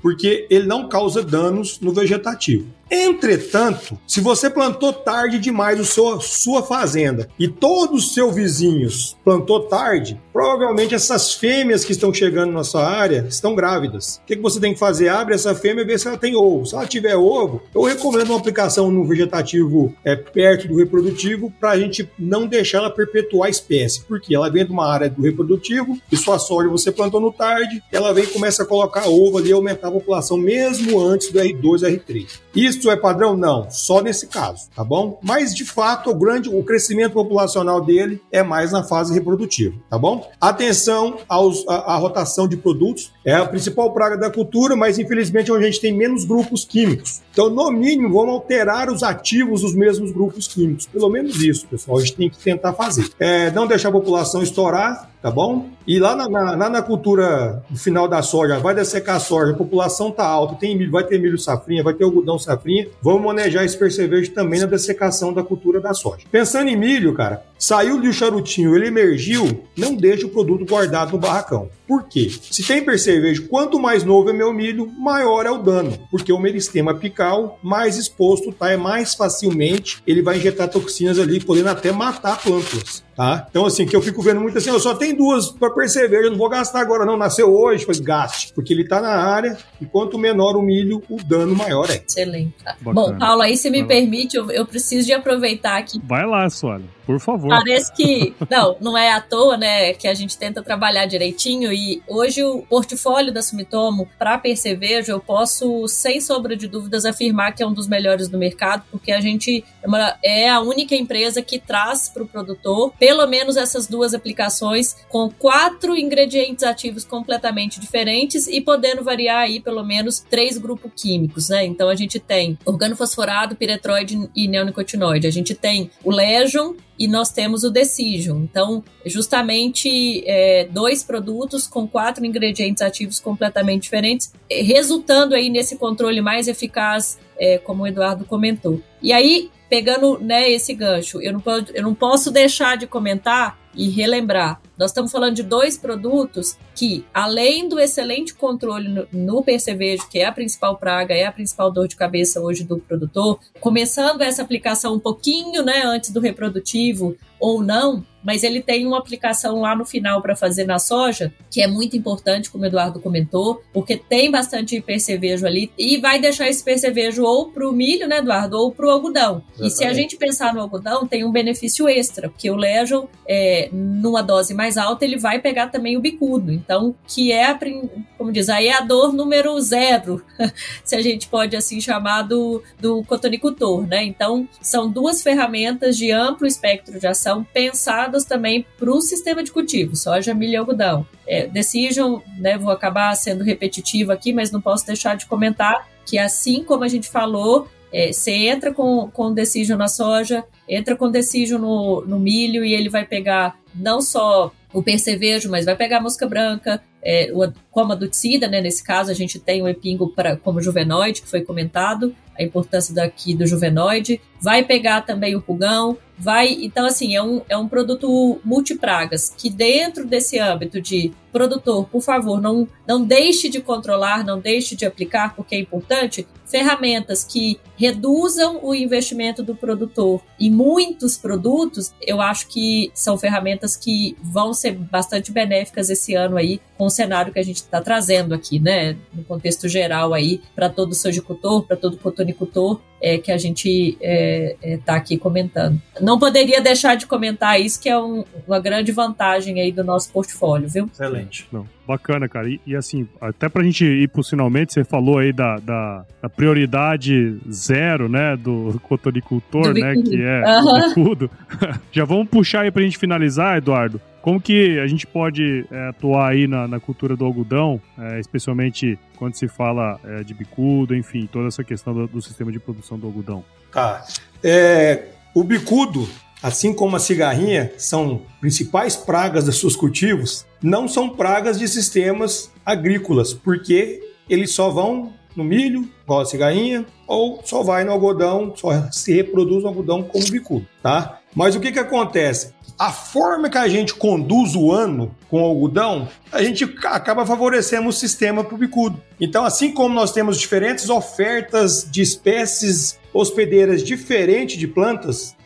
porque ele não causa danos no vegetativo. Entretanto, se você plantou tarde demais o seu, sua fazenda e todos os seus vizinhos plantou tarde, provavelmente essas fêmeas que estão chegando na sua área estão grávidas. O que, que você tem que fazer? Abre essa fêmea e vê se ela tem ovo. Se ela tiver ovo, eu recomendo uma aplicação no vegetativo é, perto do reprodutivo para a gente não deixar ela perpetuar a espécie. Porque ela vem de uma área do reprodutivo e sua soja você plantou no tarde, ela vem e começa a colocar ovo ali aumentar a população mesmo antes do R2 R3. Isso é padrão? Não, só nesse caso, tá bom? Mas de fato, o grande o crescimento populacional dele é mais na fase reprodutiva, tá bom? Atenção aos, a, a rotação de produtos, é a principal praga da cultura, mas infelizmente é onde a gente tem menos grupos químicos. Então, no mínimo, vamos alterar os ativos dos mesmos grupos químicos. Pelo menos isso, pessoal, a gente tem que tentar fazer. É, não deixar a população estourar, tá bom? E lá na, na, na cultura no final da soja, vai dessecar a soja, a população tá alta, tem milho, vai ter milho safrinha, vai ter algodão safrinha, vamos manejar esse percevejo também na dessecação da cultura da soja. Pensando em milho, cara, saiu o charutinho, ele emergiu, não deixa o produto guardado no barracão. Por quê? Se tem percevejo, quanto mais novo é meu milho, maior é o dano, porque o meristema apical mais exposto tá, é mais facilmente ele vai injetar toxinas ali, podendo até matar plântulas. Tá? Então, assim, que eu fico vendo muito assim, eu só tenho duas para perceber, eu não vou gastar agora, não. Nasceu hoje, pois gaste. Porque ele tá na área e quanto menor o milho, o dano maior é. Excelente. Bacana. Bom, Paulo, aí se me permite, eu, eu, preciso de aproveitar aqui. Vai lá, Suana. Por favor. Parece que. Não, não é à toa, né? Que a gente tenta trabalhar direitinho. E hoje o portfólio da Sumitomo, para percevejo, eu posso, sem sombra de dúvidas, afirmar que é um dos melhores do mercado, porque a gente é a única empresa que traz para o produtor pelo menos essas duas aplicações com quatro ingredientes ativos completamente diferentes e podendo variar aí pelo menos três grupos químicos, né? Então a gente tem organofosforado, piretroide e neonicotinoide. A gente tem o Legion, e nós temos o Decision. Então, justamente é, dois produtos com quatro ingredientes ativos completamente diferentes, resultando aí nesse controle mais eficaz, é, como o Eduardo comentou. E aí, pegando né, esse gancho, eu não, eu não posso deixar de comentar e relembrar. Nós estamos falando de dois produtos que, além do excelente controle no, no percevejo, que é a principal praga, é a principal dor de cabeça hoje do produtor, começando essa aplicação um pouquinho né, antes do reprodutivo ou não, mas ele tem uma aplicação lá no final para fazer na soja, que é muito importante, como o Eduardo comentou, porque tem bastante percevejo ali e vai deixar esse percevejo ou para o milho, né, Eduardo, ou para o algodão. Exatamente. E se a gente pensar no algodão, tem um benefício extra, porque o Legion, é, numa dose mais alta, ele vai pegar também o bicudo. Então, que é, a, como diz, aí é a dor número zero, se a gente pode assim chamar do, do cotonicultor, né? Então, são duas ferramentas de amplo espectro de ação pensadas também para o sistema de cultivo, soja, milho e algodão. É, Decision, né, vou acabar sendo repetitivo aqui, mas não posso deixar de comentar que assim como a gente falou, é, você entra com, com Decision na soja, entra com Decision no, no milho e ele vai pegar não só o percevejo, mas vai pegar a mosca branca, é, o, como a duticida, né? Nesse caso, a gente tem o epingo pra, como juvenoide, que foi comentado, a importância daqui do juvenoide. Vai pegar também o pulgão, vai. Então, assim, é um, é um produto multipragas que, dentro desse âmbito de produtor, por favor, não, não deixe de controlar, não deixe de aplicar, porque é importante. Ferramentas que reduzam o investimento do produtor em muitos produtos, eu acho que são ferramentas que vão ser bastante benéficas esse ano aí, com o cenário que a gente está trazendo aqui, né? No contexto geral aí, para todo sojicultor, para todo cotonicultor, é, que a gente está é, é, aqui comentando. Não poderia deixar de comentar isso, que é um, uma grande vantagem aí do nosso portfólio, viu? Excelente. Não, bacana, cara. E, e assim, até pra gente ir pro finalmente, você falou aí da, da, da prioridade zero, né, do cotonicultor, do né, que é uhum. o bicudo. Já vamos puxar aí pra gente finalizar, Eduardo. Como que a gente pode é, atuar aí na, na, cultura do algodão, é, especialmente quando se fala é, de bicudo, enfim, toda essa questão do, do sistema de produção do algodão? Tá. É, o bicudo, assim como a cigarrinha, são principais pragas dos seus cultivos, não são pragas de sistemas agrícolas, porque eles só vão no milho, igual a cigarrinha, ou só vai no algodão, só se reproduz no algodão como bicudo, tá? Mas o que que acontece? a forma que a gente conduz o ano com o algodão, a gente acaba favorecendo o sistema para o bicudo. Então, assim como nós temos diferentes ofertas de espécies hospedeiras diferentes de plantas,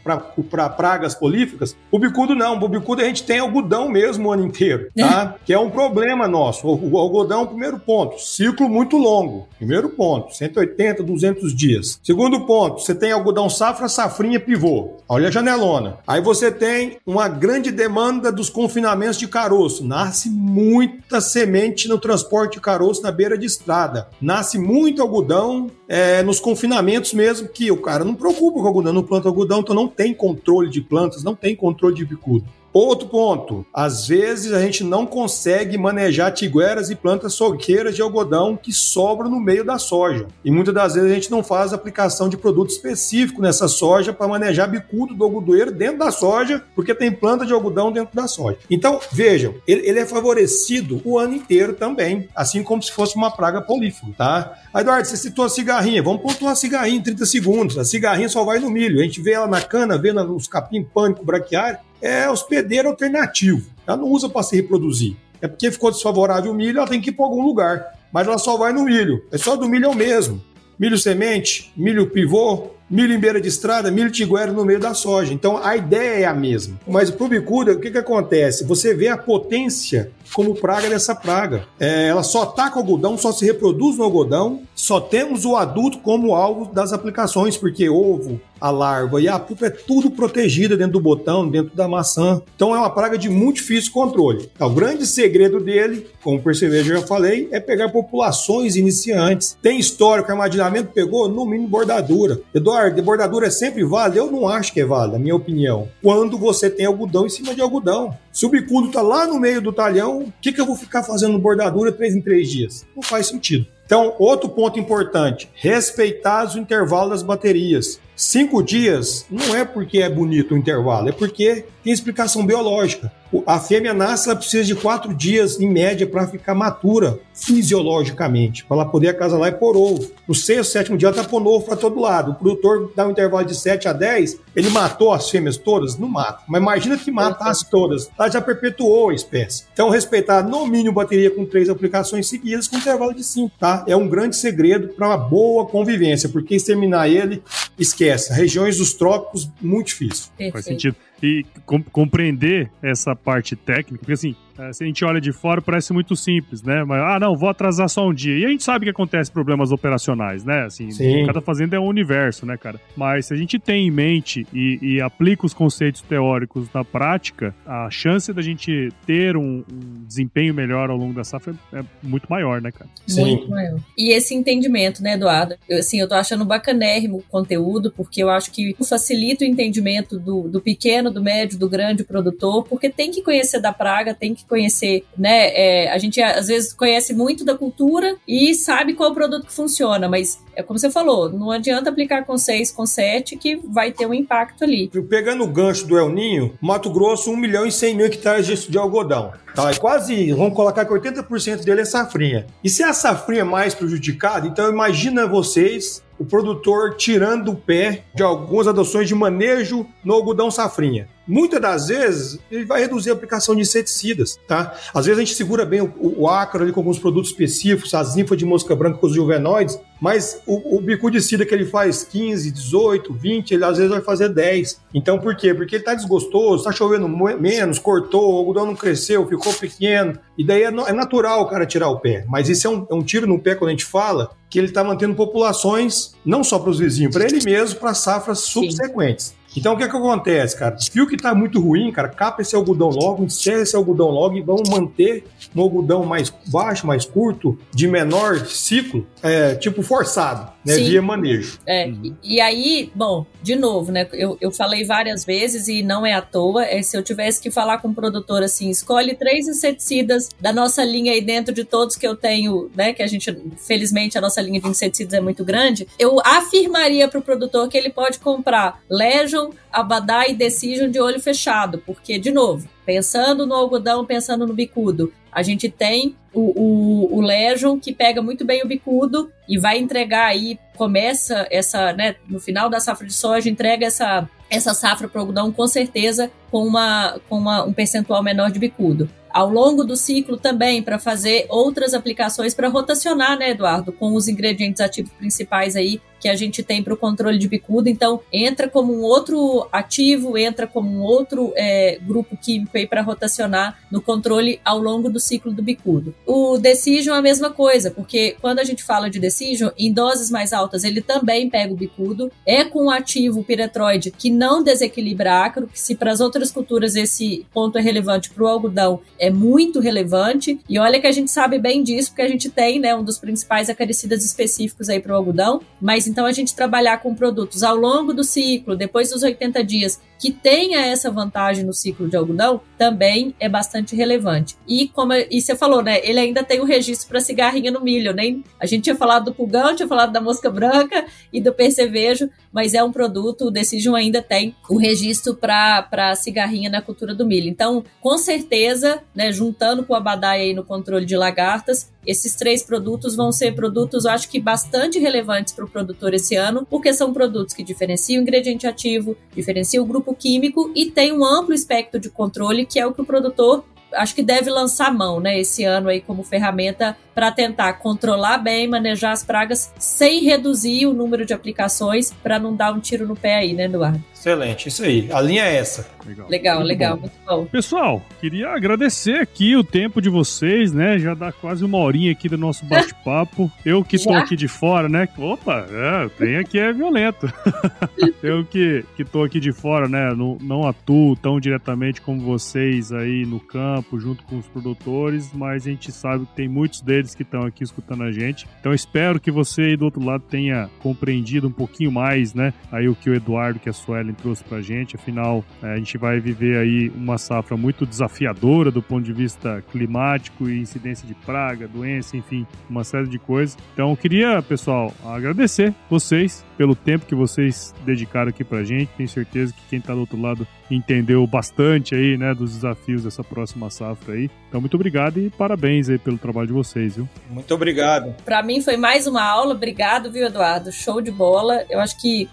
para pragas políficas. O bicudo não, o bicudo a gente tem algodão mesmo o ano inteiro, tá? que é um problema nosso. O, o algodão, primeiro ponto, ciclo muito longo. Primeiro ponto, 180, 200 dias. Segundo ponto, você tem algodão safra, safrinha, pivô. Olha a janelona. Aí você tem uma grande demanda dos confinamentos de caroço. Nasce muita semente no transporte de caroço na beira de estrada. Nasce muito algodão é, nos confinamentos mesmo, que o cara não preocupa com algodão, não planta algodão, então não tem controle de plantas, não tem controle de bicudo. Outro ponto, às vezes a gente não consegue manejar tigueras e plantas soqueiras de algodão que sobram no meio da soja. E muitas das vezes a gente não faz aplicação de produto específico nessa soja para manejar bicudo do algodoeiro dentro da soja, porque tem planta de algodão dentro da soja. Então, vejam, ele, ele é favorecido o ano inteiro também, assim como se fosse uma praga polífera, tá? Eduardo, você citou a cigarrinha, vamos pontuar a cigarrinha em 30 segundos. A cigarrinha só vai no milho, a gente vê ela na cana, vê nos capim pânico braquiário, é hospedeiro alternativo. Ela não usa para se reproduzir. É porque ficou desfavorável o milho, ela tem que ir para algum lugar. Mas ela só vai no milho. É só do milho é o mesmo. Milho semente, milho pivô, milho em beira de estrada, milho tiguero no meio da soja. Então a ideia é a mesma. Mas pro bicuda, o que, que acontece? Você vê a potência como praga dessa praga. É, ela só ataca o algodão, só se reproduz no algodão, só temos o adulto como alvo das aplicações, porque ovo, a larva e a pupa é tudo protegida dentro do botão, dentro da maçã. Então é uma praga de muito difícil controle. Então, o grande segredo dele, como percevejo eu já falei, é pegar populações iniciantes. Tem histórico, armadilhamento pegou no mínimo bordadura. Eduardo, bordadura é sempre válida? Eu não acho que é válida, minha opinião. Quando você tem algodão em cima de algodão. Se o bicudo tá lá no meio do talhão, o que, que eu vou ficar fazendo bordadura três em três dias? Não faz sentido. Então, outro ponto importante: respeitar os intervalos das baterias. Cinco dias não é porque é bonito o intervalo, é porque tem explicação biológica. A fêmea nasce, ela precisa de quatro dias, em média, para ficar matura fisiologicamente, para ela poder acasalar e pôr ovo. No sexto, sétimo dia, ela está pondo ovo para todo lado. O produtor dá um intervalo de 7 a 10, ele matou as fêmeas todas? Não mata. Mas imagina que matasse todas. Ela já perpetuou a espécie. Então, respeitar no mínimo bateria com três aplicações seguidas com intervalo de 5, tá? É um grande segredo para uma boa convivência, porque exterminar ele, esquece. Regiões dos trópicos, muito difícil. Perfeito. Faz sentido e com, compreender essa parte técnica, porque assim, é, se a gente olha de fora, parece muito simples, né? Mas, ah, não, vou atrasar só um dia. E a gente sabe que acontece problemas operacionais, né? Assim, Sim. cada fazenda é um universo, né, cara? Mas se a gente tem em mente e, e aplica os conceitos teóricos na prática, a chance da gente ter um, um, desempenho melhor ao longo da safra é muito maior, né, cara? Sim. Muito maior. E esse entendimento, né, Eduardo? Eu, assim, eu tô achando bacanérrimo o conteúdo, porque eu acho que facilita o entendimento do, do pequeno, do médio, do grande produtor, porque tem que conhecer da praga, tem que conhecer, né? É, a gente às vezes conhece muito da cultura e sabe qual produto que funciona, mas é como você falou, não adianta aplicar com 6, com 7, que vai ter um impacto ali. Pegando o gancho do El Ninho, Mato Grosso, 1 milhão e 100 mil hectares de, algodão. Tá, é quase, vamos colocar que 80% dele é safrinha. E se a safrinha é mais prejudicada, então imagina vocês o produtor tirando o pé de algumas adoções de manejo no algodão safrinha. Muitas das vezes ele vai reduzir a aplicação de inseticidas, tá? Às vezes a gente segura bem o, o ácaro ali com alguns produtos específicos, as ninfas de mosca branca com os juvenoides, mas o, o bicudicida que ele faz 15, 18, 20, ele às vezes vai fazer 10. Então por quê? Porque ele tá desgostoso, tá chovendo menos, cortou, o algodão não cresceu, ficou pequeno, e daí é, é natural o cara tirar o pé. Mas isso é um, é um tiro no pé quando a gente fala que ele está mantendo populações não só para os vizinhos, para ele mesmo, para safras subsequentes. Sim. Então o que, é que acontece, cara? Fio que tá muito ruim, cara, capa esse algodão logo, encerra esse algodão logo e vamos manter um algodão mais baixo, mais curto, de menor ciclo, é, tipo forçado, né? Sim. Via manejo. É, uhum. e, aí, bom, de novo, né? Eu, eu falei várias vezes e não é à toa. É, se eu tivesse que falar com um produtor assim, escolhe três inseticidas da nossa linha aí dentro de todos que eu tenho, né? Que a gente, felizmente, a nossa linha de inseticidas é muito grande. Eu afirmaria para o produtor que ele pode comprar Legion Abadá e Decision de olho fechado, porque, de novo, pensando no algodão, pensando no bicudo, a gente tem o, o, o Legion que pega muito bem o bicudo e vai entregar aí, começa essa, né, no final da safra de soja, entrega essa, essa safra para o algodão com certeza com, uma, com uma, um percentual menor de bicudo ao longo do ciclo também para fazer outras aplicações para rotacionar, né, Eduardo, com os ingredientes ativos principais aí que a gente tem para o controle de bicudo. Então, entra como um outro ativo, entra como um outro é, grupo químico aí para rotacionar no controle ao longo do ciclo do bicudo. O Decision é a mesma coisa, porque quando a gente fala de Decision, em doses mais altas, ele também pega o bicudo. É com um ativo piretroide que não desequilibra ácaro, que se para as outras culturas esse ponto é relevante, para o algodão é muito relevante. E olha que a gente sabe bem disso, porque a gente tem né, um dos principais acaricidas específicos aí para o algodão, mas então, a gente trabalhar com produtos ao longo do ciclo, depois dos 80 dias, que tenha essa vantagem no ciclo de algodão, também é bastante relevante. E como e você falou, né? Ele ainda tem o registro para cigarrinha no milho, nem a gente tinha falado do pulgão, tinha falado da mosca branca e do percevejo, mas é um produto, o Decision ainda tem o registro para cigarrinha na cultura do milho. Então, com certeza, né, juntando com a Badaia aí no controle de lagartas, esses três produtos vão ser produtos, acho que bastante relevantes para o produtor esse ano, porque são produtos que diferenciam o ingrediente ativo, diferenciam o grupo grupo químico e tem um amplo espectro de controle, que é o que o produtor acho que deve lançar mão, né, esse ano aí como ferramenta para tentar controlar bem, manejar as pragas sem reduzir o número de aplicações para não dar um tiro no pé aí, né, Eduardo? Excelente, isso aí. A linha é essa. Legal, legal, muito legal bom. muito bom. Pessoal, queria agradecer aqui o tempo de vocês, né? Já dá quase uma horinha aqui do nosso bate-papo. Eu que tô aqui de fora, né? Opa, é, tem aqui é violento. Eu que, que tô aqui de fora, né? Não, não atuo tão diretamente como vocês aí no campo, junto com os produtores, mas a gente sabe que tem muitos deles que estão aqui escutando a gente. Então espero que você aí do outro lado tenha compreendido um pouquinho mais, né? Aí o que o Eduardo, que a Suelen trouxe pra gente. Afinal, é, a gente vai viver aí uma safra muito desafiadora do ponto de vista climático e incidência de praga, doença, enfim, uma série de coisas. Então, eu queria, pessoal, agradecer vocês pelo tempo que vocês dedicaram aqui pra gente. Tenho certeza que quem tá do outro lado entendeu bastante aí, né, dos desafios dessa próxima safra aí. Então, muito obrigado e parabéns aí pelo trabalho de vocês, viu? Muito obrigado. Para mim foi mais uma aula. Obrigado, viu, Eduardo? Show de bola. Eu acho que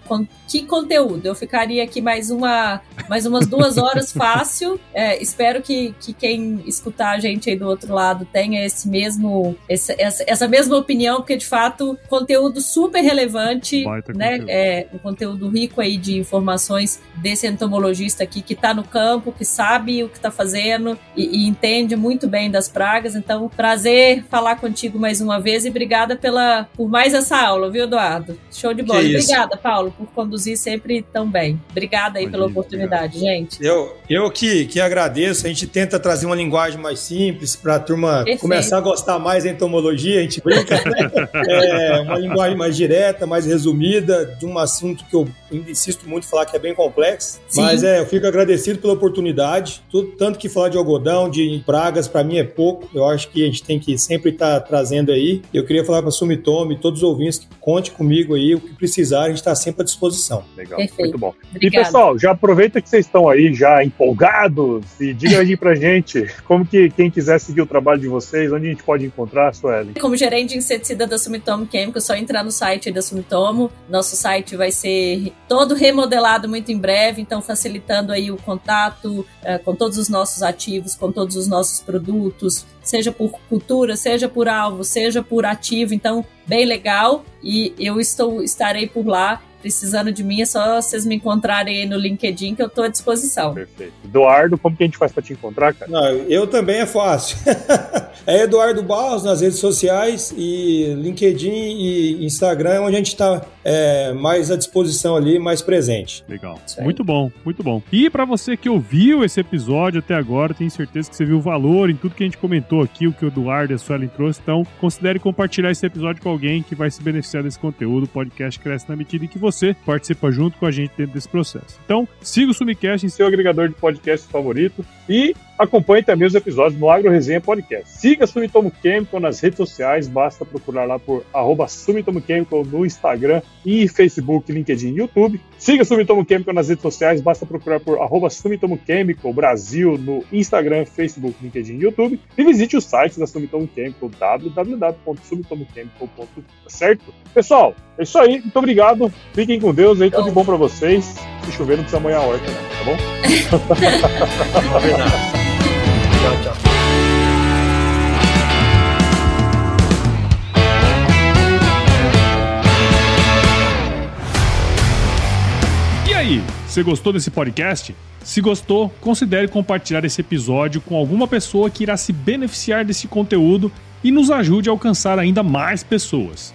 que conteúdo. Eu ficaria aqui mais uma, mais umas duas horas fácil. É, espero que, que quem escutar a gente aí do outro lado tenha esse mesmo, esse, essa, essa mesma opinião, porque de fato conteúdo super relevante, né? Conteúdo. É um conteúdo rico aí de informações desse entomologista aqui que está no campo, que sabe o que está fazendo e, e, entende muito bem das pragas. Então, prazer falar contigo mais uma vez e obrigada pela por mais essa aula, viu, Eduardo? Show de bola. Obrigada, Paulo, por conduzir sempre tão bem. Obrigada aí pela oportunidade, gente. Eu, eu que, que agradeço. A gente tenta trazer uma linguagem mais simples para a turma Perfeito. começar a gostar mais da entomologia. A gente brinca, né? é, uma linguagem mais direta, mais resumida, de um assunto que eu insisto muito em falar que é bem complexo. Sim. Mas é, eu fico agradecido pela oportunidade. Tudo, tanto que falar de algodão, de pragas, para mim é pouco. Eu acho que a gente tem que sempre estar tá trazendo aí. Eu queria falar para a Sumitomo e todos os ouvintes que conte comigo aí, o que precisar, a gente está sempre à disposição. Legal, Perfeito. muito bom. Obrigada. E pessoal, já aproveita que vocês estão aí já empolgados e diga aí pra gente como que quem quiser seguir o trabalho de vocês, onde a gente pode encontrar, Sueli? Como gerente de inseticida da Sumitomo Chemical, é só entrar no site da Sumitomo. Nosso site vai ser todo remodelado muito em breve, então facilitando aí o contato é, com todos os nossos ativos, com todos os nossos produtos, seja por cultura, seja por alvo, seja por ativo. Então, bem legal e eu estou estarei por lá precisando de mim, é só vocês me encontrarem aí no LinkedIn que eu estou à disposição. Perfeito. Eduardo, como que a gente faz para te encontrar, cara? Não, eu também é fácil. é Eduardo Barros nas redes sociais e LinkedIn e Instagram, onde a gente está é, mais à disposição ali, mais presente. Legal. Muito bom, muito bom. E para você que ouviu esse episódio até agora, tenho certeza que você viu o valor em tudo que a gente comentou aqui, o que o Eduardo e a Suelen trouxe. Então, considere compartilhar esse episódio com alguém que vai se beneficiar desse conteúdo. O podcast cresce na medida em que você você participa junto com a gente dentro desse processo. Então, siga o Sumicast em seu agregador de podcast favorito e acompanhe também os episódios no Agro Resenha Podcast. Siga Sumitomo Chemical nas redes sociais, basta procurar lá por arroba Sumitomo Chemical no Instagram e Facebook, LinkedIn e YouTube. Siga Sumitomo Chemical nas redes sociais, basta procurar por arroba Sumitomo Chemical Brasil no Instagram, Facebook, LinkedIn e YouTube. E visite o site da Sumitomo Chemical, www.sumitomochemical.com, tá certo? Pessoal, é isso aí, muito obrigado. Fiquem com Deus aí, tudo de bom pra vocês. Se chover, não precisa molhar a horta, né? Tá bom? tchau, tchau. E aí, você gostou desse podcast? Se gostou, considere compartilhar esse episódio com alguma pessoa que irá se beneficiar desse conteúdo e nos ajude a alcançar ainda mais pessoas.